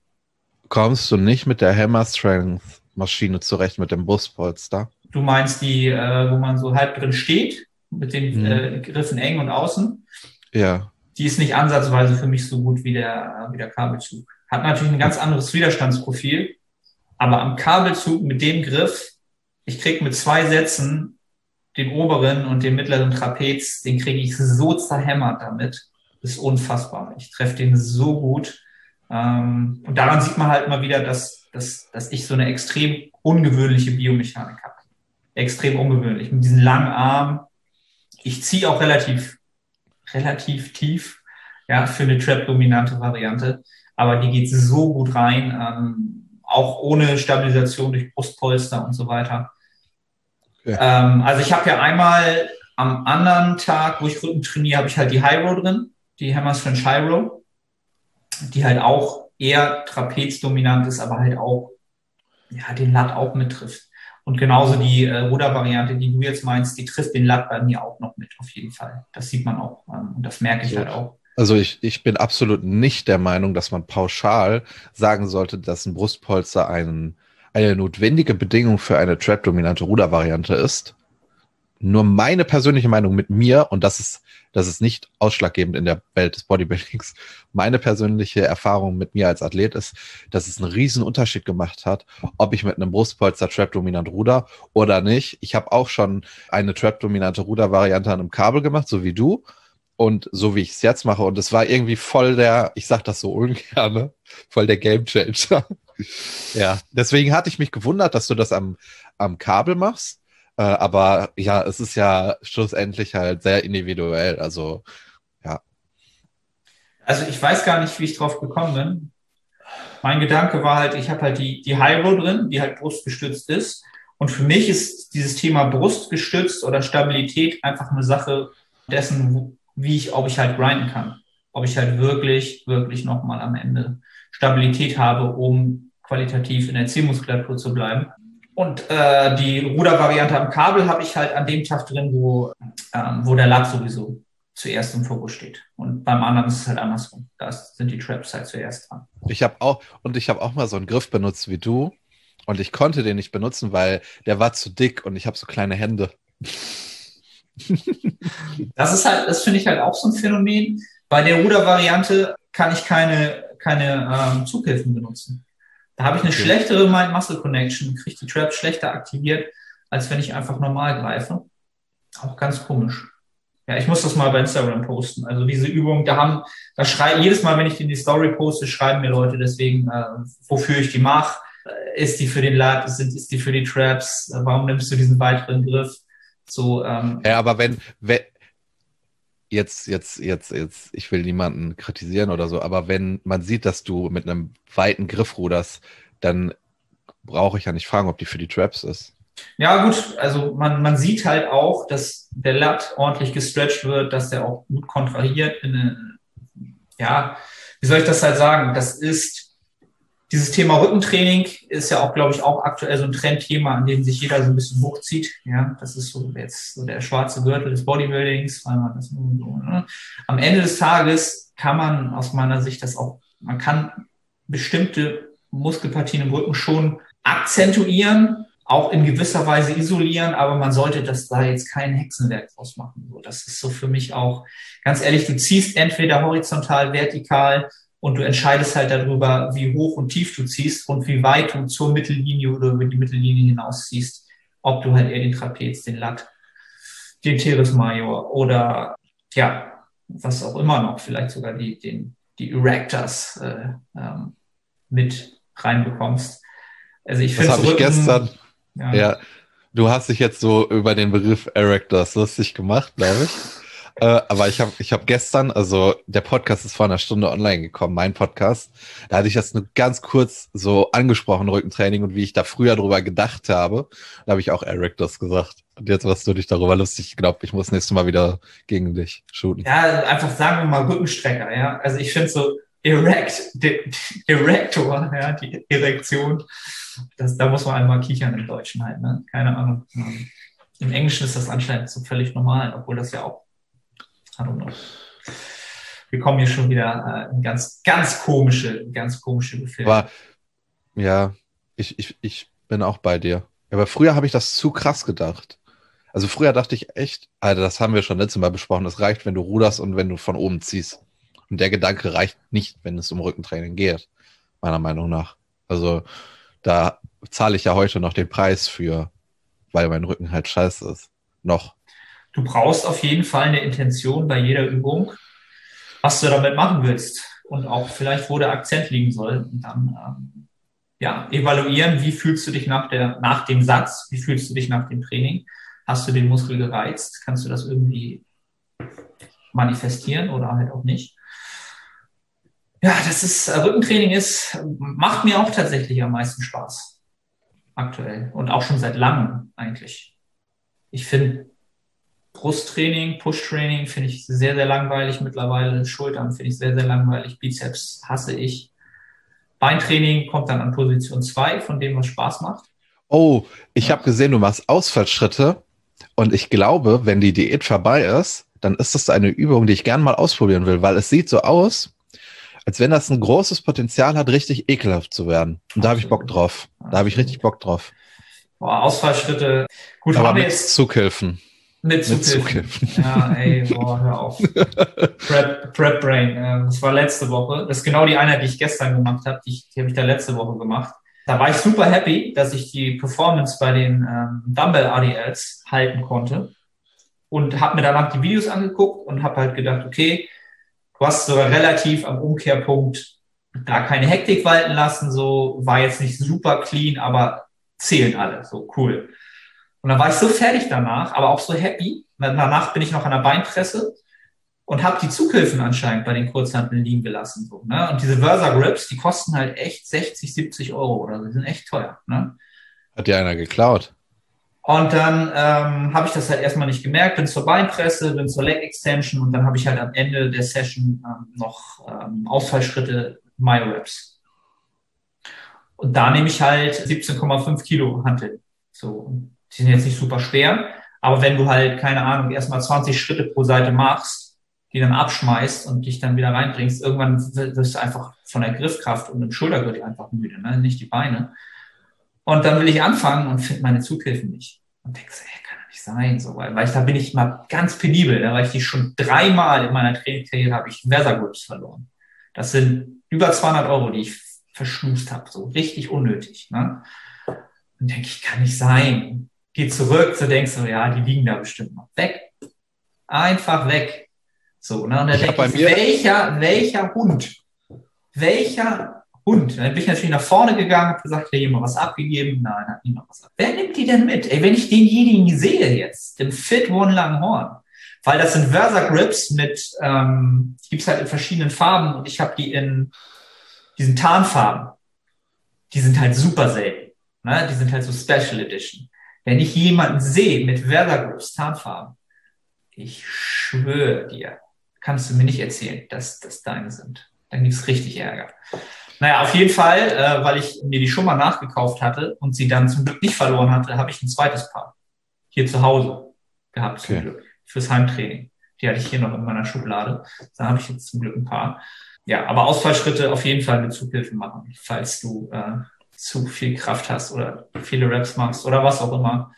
Kommst du nicht mit der Hammer Strength Maschine zurecht, mit dem Buspolster? Du meinst die, äh, wo man so halb drin steht, mit den mhm. äh, Griffen eng und außen? Ja. Die ist nicht ansatzweise für mich so gut wie der, wie der Kabelzug. Hat natürlich ein ganz anderes Widerstandsprofil, aber am Kabelzug mit dem Griff ich krieg mit zwei Sätzen den oberen und den mittleren Trapez, den kriege ich so zerhämmert damit. Das ist unfassbar. Ich treffe den so gut. Ähm, und daran sieht man halt mal wieder, dass, dass, dass ich so eine extrem ungewöhnliche Biomechanik habe. Extrem ungewöhnlich. Mit diesen langen Armen. Ich ziehe auch relativ, relativ tief, ja, für eine Trap-dominante Variante. Aber die geht so gut rein, ähm, auch ohne Stabilisation durch Brustpolster und so weiter. Ähm, also ich habe ja einmal am anderen Tag, wo ich Rücken trainiere, habe ich halt die High Row drin, die Hammers French High Row, die halt auch eher trapezdominant ist, aber halt auch ja, den Lat auch mittrifft. Und genauso die äh, Rudervariante, die du jetzt meinst, die trifft den Lat bei mir auch noch mit, auf jeden Fall. Das sieht man auch ähm, und das merke ich so. halt auch. Also ich, ich bin absolut nicht der Meinung, dass man pauschal sagen sollte, dass ein Brustpolster einen eine notwendige Bedingung für eine Trap-dominante Rudervariante ist. Nur meine persönliche Meinung mit mir, und das ist, das ist nicht ausschlaggebend in der Welt des Bodybuildings, meine persönliche Erfahrung mit mir als Athlet ist, dass es einen riesen Unterschied gemacht hat, ob ich mit einem Brustpolster Trap-dominant ruder oder nicht. Ich habe auch schon eine Trap-dominante Rudervariante an einem Kabel gemacht, so wie du und so wie ich es jetzt mache. Und es war irgendwie voll der, ich sag das so ungern, voll der Game Changer. ja, deswegen hatte ich mich gewundert, dass du das am, am Kabel machst. Äh, aber ja, es ist ja schlussendlich halt sehr individuell. Also, ja. Also ich weiß gar nicht, wie ich drauf gekommen bin. Mein Gedanke war halt, ich habe halt die, die Hyro drin, die halt brustgestützt ist. Und für mich ist dieses Thema brustgestützt oder Stabilität einfach eine Sache dessen, wie ich, ob ich halt grinden kann. Ob ich halt wirklich, wirklich nochmal am Ende Stabilität habe, um qualitativ in der Zielmuskulatur zu bleiben. Und äh, die Rudervariante am Kabel habe ich halt an dem Tag drin, wo, ähm, wo der Lat sowieso zuerst im Fokus steht. Und beim anderen ist es halt andersrum. Da sind die Traps halt zuerst dran. Ich habe auch, und ich habe auch mal so einen Griff benutzt wie du. Und ich konnte den nicht benutzen, weil der war zu dick und ich habe so kleine Hände. das ist halt, das finde ich halt auch so ein Phänomen. Bei der Rudervariante kann ich keine keine ähm, Zughilfen benutzen. Da habe ich eine okay. schlechtere Mind-Muscle-Connection, kriege die Traps schlechter aktiviert, als wenn ich einfach normal greife. Auch ganz komisch. Ja, ich muss das mal bei Instagram posten. Also diese Übung, da haben, da schreiben, jedes Mal, wenn ich in die Story poste, schreiben mir Leute deswegen, äh, wofür ich die mache. Äh, ist die für den Lat, ist, ist die für die Traps? Äh, warum nimmst du diesen weiteren Griff? So, ähm, ja, aber wenn, wenn, jetzt, jetzt, jetzt, jetzt, ich will niemanden kritisieren oder so, aber wenn man sieht, dass du mit einem weiten Griff ruderst, dann brauche ich ja nicht fragen, ob die für die Traps ist. Ja, gut, also man, man sieht halt auch, dass der Lat ordentlich gestretched wird, dass der auch gut kontrahiert. In eine, ja, wie soll ich das halt sagen? Das ist dieses Thema Rückentraining ist ja auch, glaube ich, auch aktuell so ein Trendthema, an dem sich jeder so ein bisschen hochzieht. Ja, das ist so jetzt so der schwarze Gürtel des Bodybuildings, weil man das so, ne? Am Ende des Tages kann man aus meiner Sicht das auch, man kann bestimmte Muskelpartien im Rücken schon akzentuieren, auch in gewisser Weise isolieren, aber man sollte das da jetzt kein Hexenwerk draus machen. So, das ist so für mich auch, ganz ehrlich, du ziehst entweder horizontal, vertikal, und du entscheidest halt darüber, wie hoch und tief du ziehst und wie weit du zur Mittellinie oder über die Mittellinie hinaus ziehst. Ob du halt eher den Trapez, den Lat, den Teres Major oder ja, was auch immer noch, vielleicht sogar die, den, die Erectors äh, ähm, mit reinbekommst. Also ich finde. Das habe ich gestern. Ja. ja. Du hast dich jetzt so über den Begriff Erectors lustig gemacht, glaube ich. Äh, aber ich habe ich hab gestern, also der Podcast ist vor einer Stunde online gekommen, mein Podcast. Da hatte ich das nur ganz kurz so angesprochen, Rückentraining und wie ich da früher drüber gedacht habe. Da habe ich auch Eric das gesagt. Und jetzt warst du dich darüber lustig. Ich glaube, ich muss nächstes Mal wieder gegen dich shooten. Ja, einfach sagen wir mal Rückenstrecker, ja. Also ich finde so erect, Erector, ja, die Erektion. Das, da muss man einmal kichern im Deutschen halt, ne? Keine Ahnung. Im Englischen ist das anscheinend so völlig normal, obwohl das ja auch Know. Wir kommen hier schon wieder äh, in ganz, ganz komische, ganz komische Befehle. Aber ja, ich, ich, ich bin auch bei dir. Aber früher habe ich das zu krass gedacht. Also früher dachte ich echt, Alter, das haben wir schon letztes Mal besprochen, es reicht, wenn du ruderst und wenn du von oben ziehst. Und der Gedanke reicht nicht, wenn es um Rückentraining geht, meiner Meinung nach. Also da zahle ich ja heute noch den Preis für, weil mein Rücken halt scheiße ist. Noch. Du brauchst auf jeden Fall eine Intention bei jeder Übung, was du damit machen willst und auch vielleicht, wo der Akzent liegen soll. Und dann ähm, ja, evaluieren, wie fühlst du dich nach, der, nach dem Satz, wie fühlst du dich nach dem Training. Hast du den Muskel gereizt? Kannst du das irgendwie manifestieren oder halt auch nicht? Ja, das ist, äh, Rückentraining ist, macht mir auch tatsächlich am meisten Spaß. Aktuell. Und auch schon seit langem eigentlich. Ich finde Brusttraining, Pushtraining finde ich sehr, sehr langweilig mittlerweile. Schultern finde ich sehr, sehr langweilig. Bizeps hasse ich. Beintraining kommt dann an Position 2, von dem was Spaß macht. Oh, ich ja. habe gesehen, du machst Ausfallschritte. Und ich glaube, wenn die Diät vorbei ist, dann ist das eine Übung, die ich gern mal ausprobieren will, weil es sieht so aus, als wenn das ein großes Potenzial hat, richtig ekelhaft zu werden. Und da habe ich Bock drauf. Da habe ich richtig Bock drauf. Boah, Ausfallschritte. Gut, Aber haben wir jetzt Zughilfen. Mit Zughilfen. Ja, ey, boah, hör auf. Prep, Prep Brain. Das war letzte Woche. Das ist genau die Einheit, die ich gestern gemacht habe. Die, die habe ich da letzte Woche gemacht. Da war ich super happy, dass ich die Performance bei den ähm, Dumbbell ADLs halten konnte. Und habe mir danach die Videos angeguckt und habe halt gedacht, okay, du hast sogar relativ am Umkehrpunkt da keine Hektik walten lassen, so war jetzt nicht super clean, aber zählen alle, so cool. Und dann war ich so fertig danach, aber auch so happy. Danach bin ich noch an der Beinpresse und habe die Zughilfen anscheinend bei den Kurzhanteln liegen gelassen. So, ne? Und diese Versa Grips, die kosten halt echt 60, 70 Euro oder so. Die sind echt teuer. Ne? Hat dir einer geklaut? Und dann ähm, habe ich das halt erstmal nicht gemerkt, bin zur Beinpresse, bin zur Leg Extension und dann habe ich halt am Ende der Session ähm, noch ähm, Ausfallschritte Myoreps. Und da nehme ich halt 17,5 Kilo Hantel. So, die sind jetzt nicht super schwer, aber wenn du halt, keine Ahnung, erstmal 20 Schritte pro Seite machst, die dann abschmeißt und dich dann wieder reinbringst, irgendwann wirst du einfach von der Griffkraft und dem Schultergürtel einfach müde, ne? nicht die Beine. Und dann will ich anfangen und finde meine Zughilfen nicht. Und denkst, ey, kann doch nicht sein, so, weil, weil ich, da bin ich mal ganz penibel, ne? weil ich die schon dreimal in meiner Trainingskarriere habe ich Versa Grips verloren. Das sind über 200 Euro, die ich verschlust habe, so richtig unnötig. Ne? Und denke ich, kann nicht sein geh zurück, so denkst du, ja, die liegen da bestimmt noch. Weg. Einfach weg. So, ne? Und dann denke ich, welcher, welcher Hund? Welcher Hund? Dann bin ich natürlich nach vorne gegangen, habe gesagt, hat jemand was abgegeben? Nein, hat niemand was abgegeben. Wer nimmt die denn mit? Ey, wenn ich denjenigen sehe jetzt, den Fit One Langhorn, weil das sind Versa Grips mit, ähm, die gibt's halt in verschiedenen Farben und ich habe die in diesen Tarnfarben. Die sind halt super selten. Ne? Die sind halt so Special Edition. Wenn ich jemanden sehe mit Weather Groups Tarnfarben, ich schwöre dir, kannst du mir nicht erzählen, dass das deine sind. Dann gibt's richtig Ärger. Naja, auf jeden Fall, äh, weil ich mir die schon mal nachgekauft hatte und sie dann zum Glück nicht verloren hatte, habe ich ein zweites Paar hier zu Hause gehabt, zum okay. Glück, fürs Heimtraining. Die hatte ich hier noch in meiner Schublade. Da habe ich jetzt zum Glück ein paar. Ja, aber Ausfallschritte auf jeden Fall mit Zughilfe machen, falls du äh, zu viel Kraft hast oder viele Reps machst oder was auch immer.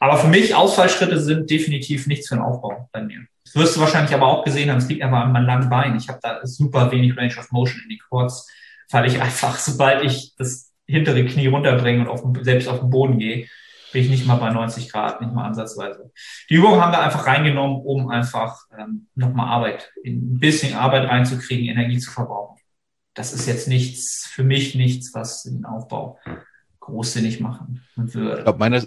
Aber für mich, Ausfallschritte sind definitiv nichts für den Aufbau bei mir. Das wirst du wahrscheinlich aber auch gesehen haben, es liegt einfach an meinem langen Bein. Ich habe da super wenig Range of Motion in die Quads, weil ich einfach, sobald ich das hintere Knie runterbringe und auf, selbst auf den Boden gehe, bin ich nicht mal bei 90 Grad, nicht mal ansatzweise. Die Übung haben wir einfach reingenommen, um einfach ähm, nochmal Arbeit, ein bisschen Arbeit reinzukriegen, Energie zu verbrauchen das ist jetzt nichts, für mich nichts, was den Aufbau großsinnig machen würde. Ich glaube, meine,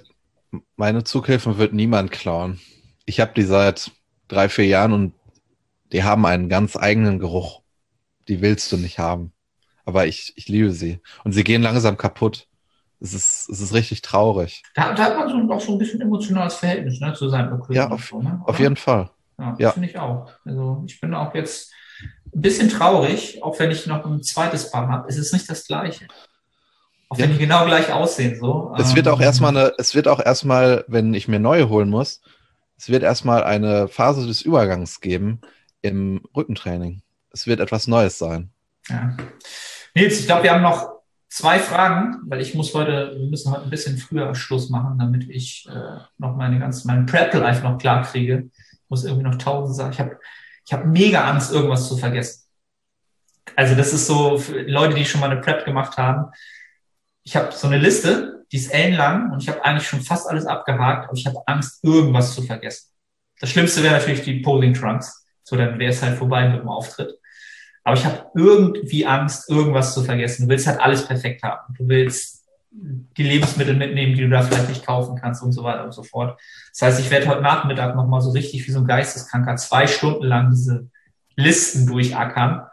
meine Zughilfen wird niemand klauen. Ich habe die seit drei, vier Jahren und die haben einen ganz eigenen Geruch. Die willst du nicht haben. Aber ich, ich liebe sie. Und sie gehen langsam kaputt. Es ist, es ist richtig traurig. Da, da hat man so, auch so ein bisschen emotionales Verhältnis ne, zu seinem Equipment. Ja, auf, so, ne? auf jeden Fall. Ja, Ja. finde ich auch. Also ich bin auch jetzt ein bisschen traurig, auch wenn ich noch ein zweites Paar habe. Es ist nicht das gleiche. Auch wenn Ja. die genau gleich aussehen. So. Es wird Ähm, auch erstmal eine, es wird auch erstmal, wenn ich mir neue holen muss, es wird erstmal eine Phase des Übergangs geben im Rückentraining. Es wird etwas Neues sein. Ja. Nils, ich glaube, wir haben noch zwei Fragen, weil ich muss heute, wir müssen heute ein bisschen früher Schluss machen, damit ich äh, noch meine ganzen, meinen Prep-Life noch klar kriege. Ich muss irgendwie noch tausend sagen. Ich habe ich hab mega Angst, irgendwas zu vergessen. Also das ist so für Leute, die schon mal eine Prep gemacht haben. Ich habe so eine Liste, die ist ellenlang und ich habe eigentlich schon fast alles abgehakt, aber ich habe Angst, irgendwas zu vergessen. Das Schlimmste wäre natürlich die Posing Trunks. So, dann wäre es halt vorbei mit dem Auftritt. Aber ich habe irgendwie Angst, irgendwas zu vergessen. Du willst halt alles perfekt haben. Du willst die Lebensmittel mitnehmen, die du da vielleicht nicht kaufen kannst und so weiter und so fort. Das heißt, ich werde heute Nachmittag nochmal so richtig wie so ein Geisteskranker zwei Stunden lang diese Listen durchackern,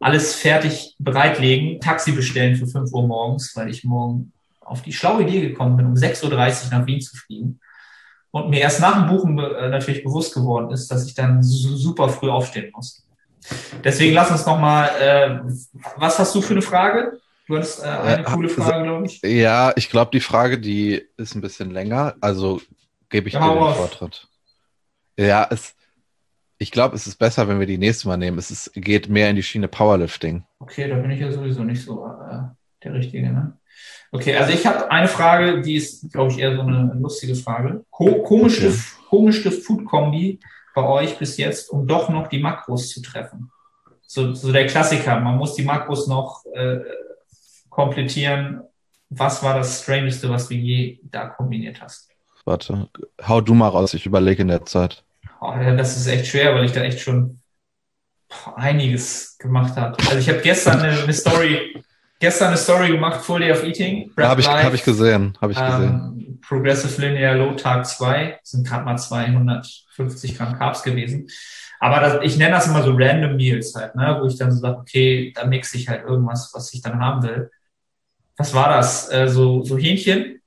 alles fertig bereitlegen, Taxi bestellen für 5 Uhr morgens, weil ich morgen auf die schlaue Idee gekommen bin, um 6.30 Uhr nach Wien zu fliegen. Und mir erst nach dem Buchen äh, natürlich bewusst geworden ist, dass ich dann su super früh aufstehen muss. Deswegen lass uns nochmal, äh, was hast du für eine Frage? Du hattest äh, eine Äh, coole Frage, glaube ich. Ja, ich glaube, die Frage, die ist ein bisschen länger. Also gebe ich Ja, dir den raus. Vortritt. Ja, es, ich glaube, es ist besser, wenn wir die nächste Mal nehmen. Es ist, geht mehr in die Schiene Powerlifting. Okay, da bin ich ja sowieso nicht so äh, der Richtige. Ne? Okay, also ich habe eine Frage, die ist, glaube ich, eher so eine lustige Frage. Ko komischste, Okay. komischste Food-Kombi bei euch bis jetzt, um doch noch die Makros zu treffen. So, so der Klassiker, man muss die Makros noch äh, komplettieren. Was war das Strangeste, was du je da kombiniert hast? Warte, hau du mal raus, ich überlege in der Zeit. Oh, das ist echt schwer, weil ich da echt schon einiges gemacht habe. Also ich habe gestern eine, Story, gestern eine Story gemacht, Full Day of Eating. Ja, habe ich, hab ich gesehen, habe ich gesehen. ähm, Progressive Linear Low Tag 2, sind gerade mal 250 Gramm Carbs gewesen. Aber das, ich nenne das immer so random Meals halt, ne, wo ich dann so sage, okay, da mixe ich halt irgendwas, was ich dann haben will. Was war das? Äh, so, so Hähnchen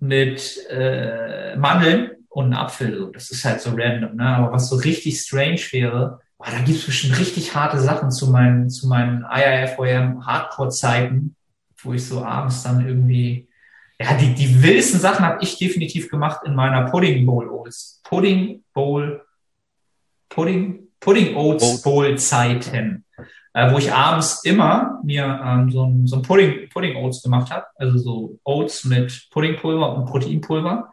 mit äh, Mandeln und Apfel. So. Das ist halt so random, ne? Aber was so richtig strange wäre, boah, da gibt's bestimmt richtig harte Sachen zu meinen, zu meinen IIFOM Hardcore-Zeiten, wo ich so abends dann irgendwie, ja, die, die wildesten Sachen habe ich definitiv gemacht in meiner Pudding Bowl Oats. Pudding Bowl, Pudding, Pudding Oats Oat. Bowl Zeiten. Äh, wo ich abends immer mir ähm, so ein, so ein Pudding, Pudding Oats gemacht habe. Also so Oats mit Puddingpulver und Proteinpulver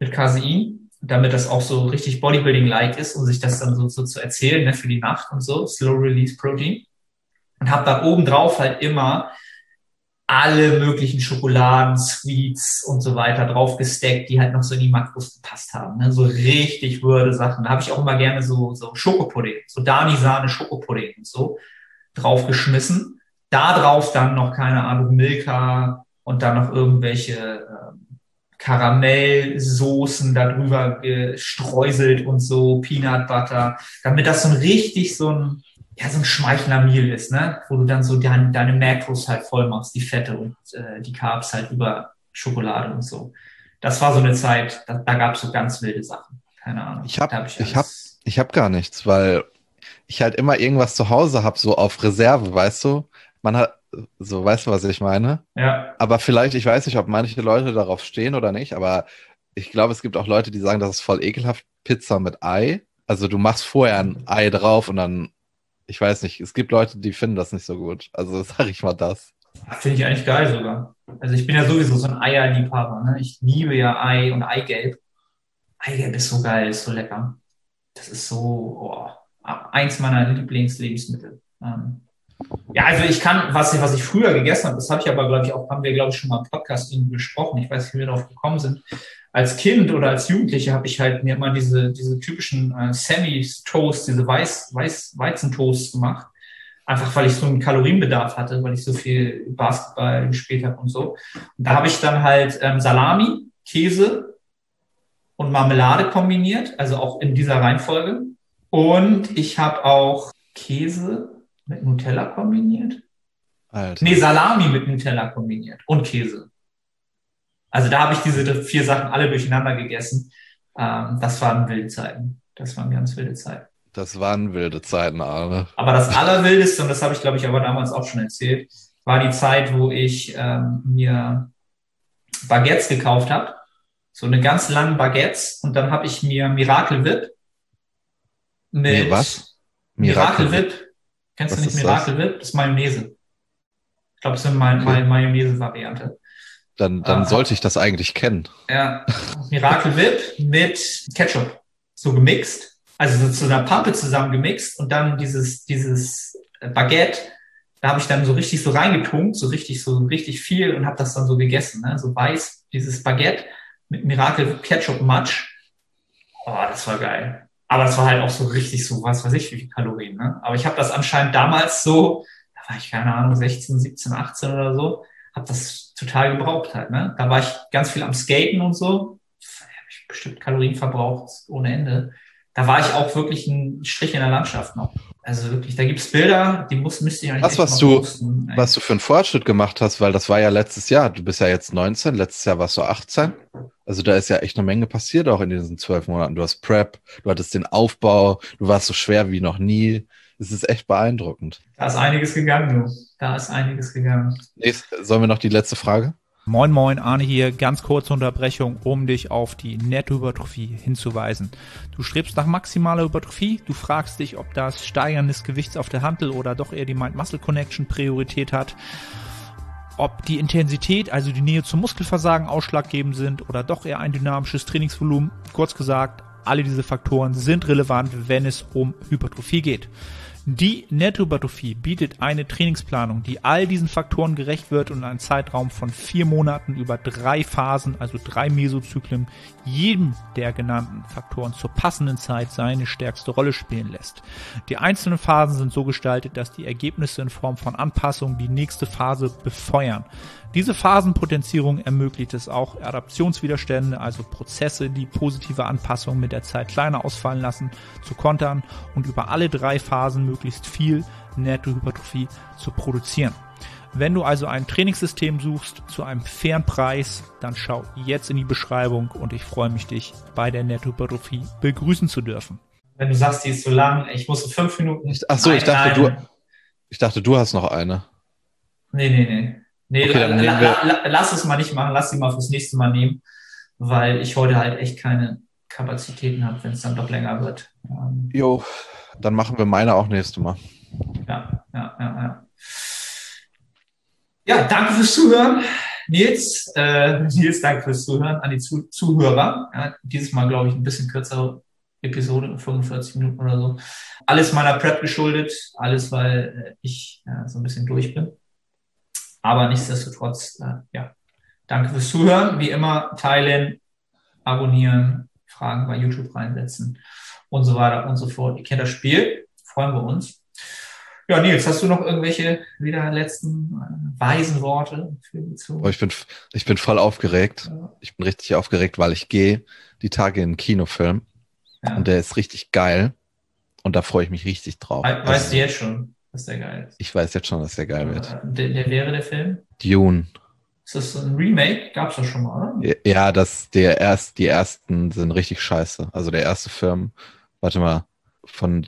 mit Casein, damit das auch so richtig Bodybuilding-like ist, um sich das dann so, so zu erzählen, ne, für die Nacht und so, Slow Release Protein. Und habe dann oben drauf halt immer alle möglichen Schokoladen, Sweets und so weiter drauf gesteckt, die halt noch so in die Makros gepasst haben. Ne? So richtig würde Sachen. Da habe ich auch immer gerne so, so Schokopudding, so Dani-Sahne Schokopudding und so draufgeschmissen. Da drauf dann noch, keine Ahnung, Milka und dann noch irgendwelche ähm, Karamellsoßen darüber gestreuselt und so, Peanut Butter, damit das so ein richtig so ein, ja, so ein schmeichender Meal ist, ne? Wo du dann so dein, deine Macros halt voll machst, die Fette und äh, die Carbs halt über Schokolade und so. Das war so eine Zeit, da, da gab es so ganz wilde Sachen. Keine Ahnung. Ich hab- Da ich alles- Ich habe gar nichts, weil ich halt immer irgendwas zu Hause habe, so auf Reserve, weißt du? Man hat, so, weißt du, was ich meine? Ja, Aber vielleicht, ich weiß nicht, ob manche Leute darauf stehen oder nicht, aber ich glaube, es gibt auch Leute, die sagen, das ist voll ekelhaft, Pizza mit Ei. Also du machst vorher ein Ei drauf und dann, ich weiß nicht, es gibt Leute, die finden das nicht so gut. Also sag ich mal das. finde ich eigentlich geil sogar. Also ich bin ja sowieso so ein Eierliebhaber, ne? Ich liebe ja Ei und Eigelb. Eigelb ist so geil, ist so lecker. Das ist so oh, eins meiner Lieblingslebensmittel. Ähm, ja, also ich kann, was ich, was ich früher gegessen habe, das habe ich aber, glaube ich, auch, haben wir, glaube ich, schon mal im Podcast irgendwie besprochen. Ich weiß nicht, wie wir darauf gekommen sind. Als Kind oder als Jugendliche habe ich halt mir immer diese, diese typischen äh, Semi-Toast, diese Weiß, Weiß, Weizentoast gemacht. Einfach weil ich so einen Kalorienbedarf hatte, weil ich so viel Basketball gespielt habe und so. Und da habe ich dann halt ähm, Salami, Käse, und Marmelade kombiniert, also auch in dieser Reihenfolge. Und ich habe auch Käse mit Nutella kombiniert. Alter. Nee, Salami mit Nutella kombiniert und Käse. Also da habe ich diese vier Sachen alle durcheinander gegessen. Ähm, das waren wilde Zeiten. Das waren ganz wilde Zeiten. Das waren wilde Zeiten, Arne. Aber das Allerwildeste, und das habe ich, glaube ich, aber damals auch schon erzählt, war die Zeit, wo ich ähm, mir Baguettes gekauft habe. So eine ganz lange Baguettes. Und dann habe ich mir Miracle Whip mit Nee, was? Miracle Whip. Kennst Was du nicht Miracle Whip? Das ist Mayonnaise. Ich glaube, das ist eine Okay. okay. Mayonnaise-Variante. Dann, dann Ah. sollte ich das eigentlich kennen. Ja, Miracle Whip mit Ketchup. So gemixt. Also so zu einer Pampe zusammen gemixt und dann dieses, dieses Baguette, da habe ich dann so richtig so reingetunkt, so richtig, so richtig viel und habe das dann so gegessen. Ne? So weiß, dieses Baguette mit Miracle Ketchup Matsch. Oh, das war geil. Aber das war halt auch so richtig so, was weiß ich, wie viel Kalorien. Ne? Aber ich habe das anscheinend damals so, da war ich keine Ahnung, 16, 17, 18 oder so, habe das total gebraucht halt. Ne? Da war ich ganz viel am Skaten und so. Da habe ich bestimmt Kalorien verbraucht ohne Ende. Da war ich auch wirklich ein Strich in der Landschaft noch. Also wirklich, da gibt's Bilder, die muss, müsste ich eigentlich Was, echt was du- posten. Was du für einen Fortschritt gemacht hast, weil das war ja letztes Jahr. Du bist ja jetzt 19, letztes Jahr warst du 18. Also da ist ja echt eine Menge passiert auch in diesen zwölf Monaten. Du hast Prep, du hattest den Aufbau, du warst so schwer wie noch nie. Es ist echt beeindruckend. Da ist einiges gegangen, du. Da ist einiges gegangen. Nächst, sollen wir noch die letzte Frage? Moin Moin, Arne hier, ganz kurze Unterbrechung, um dich auf die Nettohypertrophie hinzuweisen. Du strebst nach maximaler Hypertrophie, du fragst dich, ob das Steigern des Gewichts auf der Hantel oder doch eher die Mind-Muscle-Connection Priorität hat, ob die Intensität, also die Nähe zum Muskelversagen ausschlaggebend sind oder doch eher ein dynamisches Trainingsvolumen. Kurz gesagt, alle diese Faktoren sind relevant, wenn es um Hypertrophie geht. Die Nettohypertrophie bietet eine Trainingsplanung, die all diesen Faktoren gerecht wird und in einem Zeitraum von vier Monaten über drei Phasen, also drei Mesozyklen, jedem der genannten Faktoren zur passenden Zeit seine stärkste Rolle spielen lässt. Die einzelnen Phasen sind so gestaltet, dass die Ergebnisse in Form von Anpassungen die nächste Phase befeuern. Diese Phasenpotenzierung ermöglicht es auch, Adaptionswiderstände, also Prozesse, die positive Anpassungen mit der Zeit kleiner ausfallen lassen, zu kontern und über alle drei Phasen möglichst viel Nettohypertrophie zu produzieren. Wenn du also ein Trainingssystem suchst zu einem fairen Preis, dann schau jetzt in die Beschreibung und ich freue mich, dich bei der Nettohypertrophie begrüßen zu dürfen. Wenn du sagst, die ist so lang, ich muss fünf Minuten. Ach so, ich dachte, du, ich dachte, du hast noch eine. Nee, nee, nee. Nee, Okay, la, la, la, lass es mal nicht machen, lass sie mal fürs nächste Mal nehmen, weil ich heute halt echt keine Kapazitäten habe, wenn es dann doch länger wird. Ähm, Jo, dann machen wir meine auch nächste Mal. ja, ja, ja, ja. Ja, danke fürs Zuhören. Nils, äh, Nils, danke fürs Zuhören an die Zu Zuhörer. Ja, dieses Mal, glaube ich, ein bisschen kürzere Episode, 45 Minuten oder so. Alles meiner Prep geschuldet, alles, weil äh, ich äh, so ein bisschen durch bin. Aber nichtsdestotrotz, äh, ja, danke fürs Zuhören. Wie immer, teilen, abonnieren, Fragen bei YouTube reinsetzen und so weiter und so fort. Ihr kennt das Spiel, freuen wir uns. Ja, Nils, hast du noch irgendwelche wieder letzten äh, weisen Worte für die Aber Zuhörer? ich bin, ich bin voll aufgeregt. Ich bin richtig aufgeregt, weil ich gehe die Tage in einen Kinofilm Ja. und der ist richtig geil. Und da freue ich mich richtig drauf. We- Weißt Also, du jetzt schon, dass der geil ist? Ich weiß jetzt schon, dass der geil wird. Äh, Der, der wäre der Film? Dune. Ist das ein Remake? Gab's doch schon mal, oder? Ja, das, der erst, die ersten sind richtig scheiße. Also der erste Film, warte mal, von,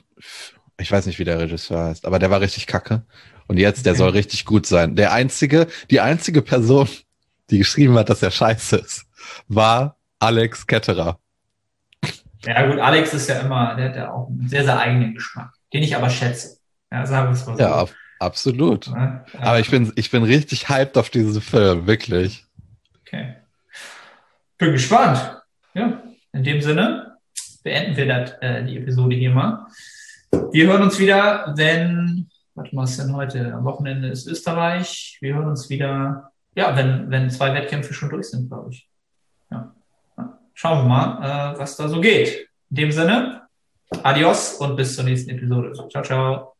ich weiß nicht, wie der Regisseur heißt, aber der war richtig kacke. Und jetzt, der Okay. soll richtig gut sein. Der einzige, die einzige Person, die geschrieben hat, dass er scheiße ist, war Alex Ketterer. Ja gut, Alex ist ja immer, der hat ja auch einen sehr, sehr eigenen Geschmack, den ich aber schätze. Ja, sagen wir es mal so. Ja, ab- absolut. Ja, ja. Aber ich bin, ich bin richtig hyped auf diesen Film, wirklich. Okay. Bin gespannt. Ja, in dem Sinne beenden wir das, äh, die Episode hier mal. Wir hören uns wieder, wenn, warte mal, was ist denn heute? Am Wochenende ist Österreich. Wir hören uns wieder, ja, wenn, wenn zwei Wettkämpfe schon durch sind, glaube ich. Ja. Schauen wir mal, äh, was da so geht. In dem Sinne, adios und bis zur nächsten Episode. Ciao, ciao.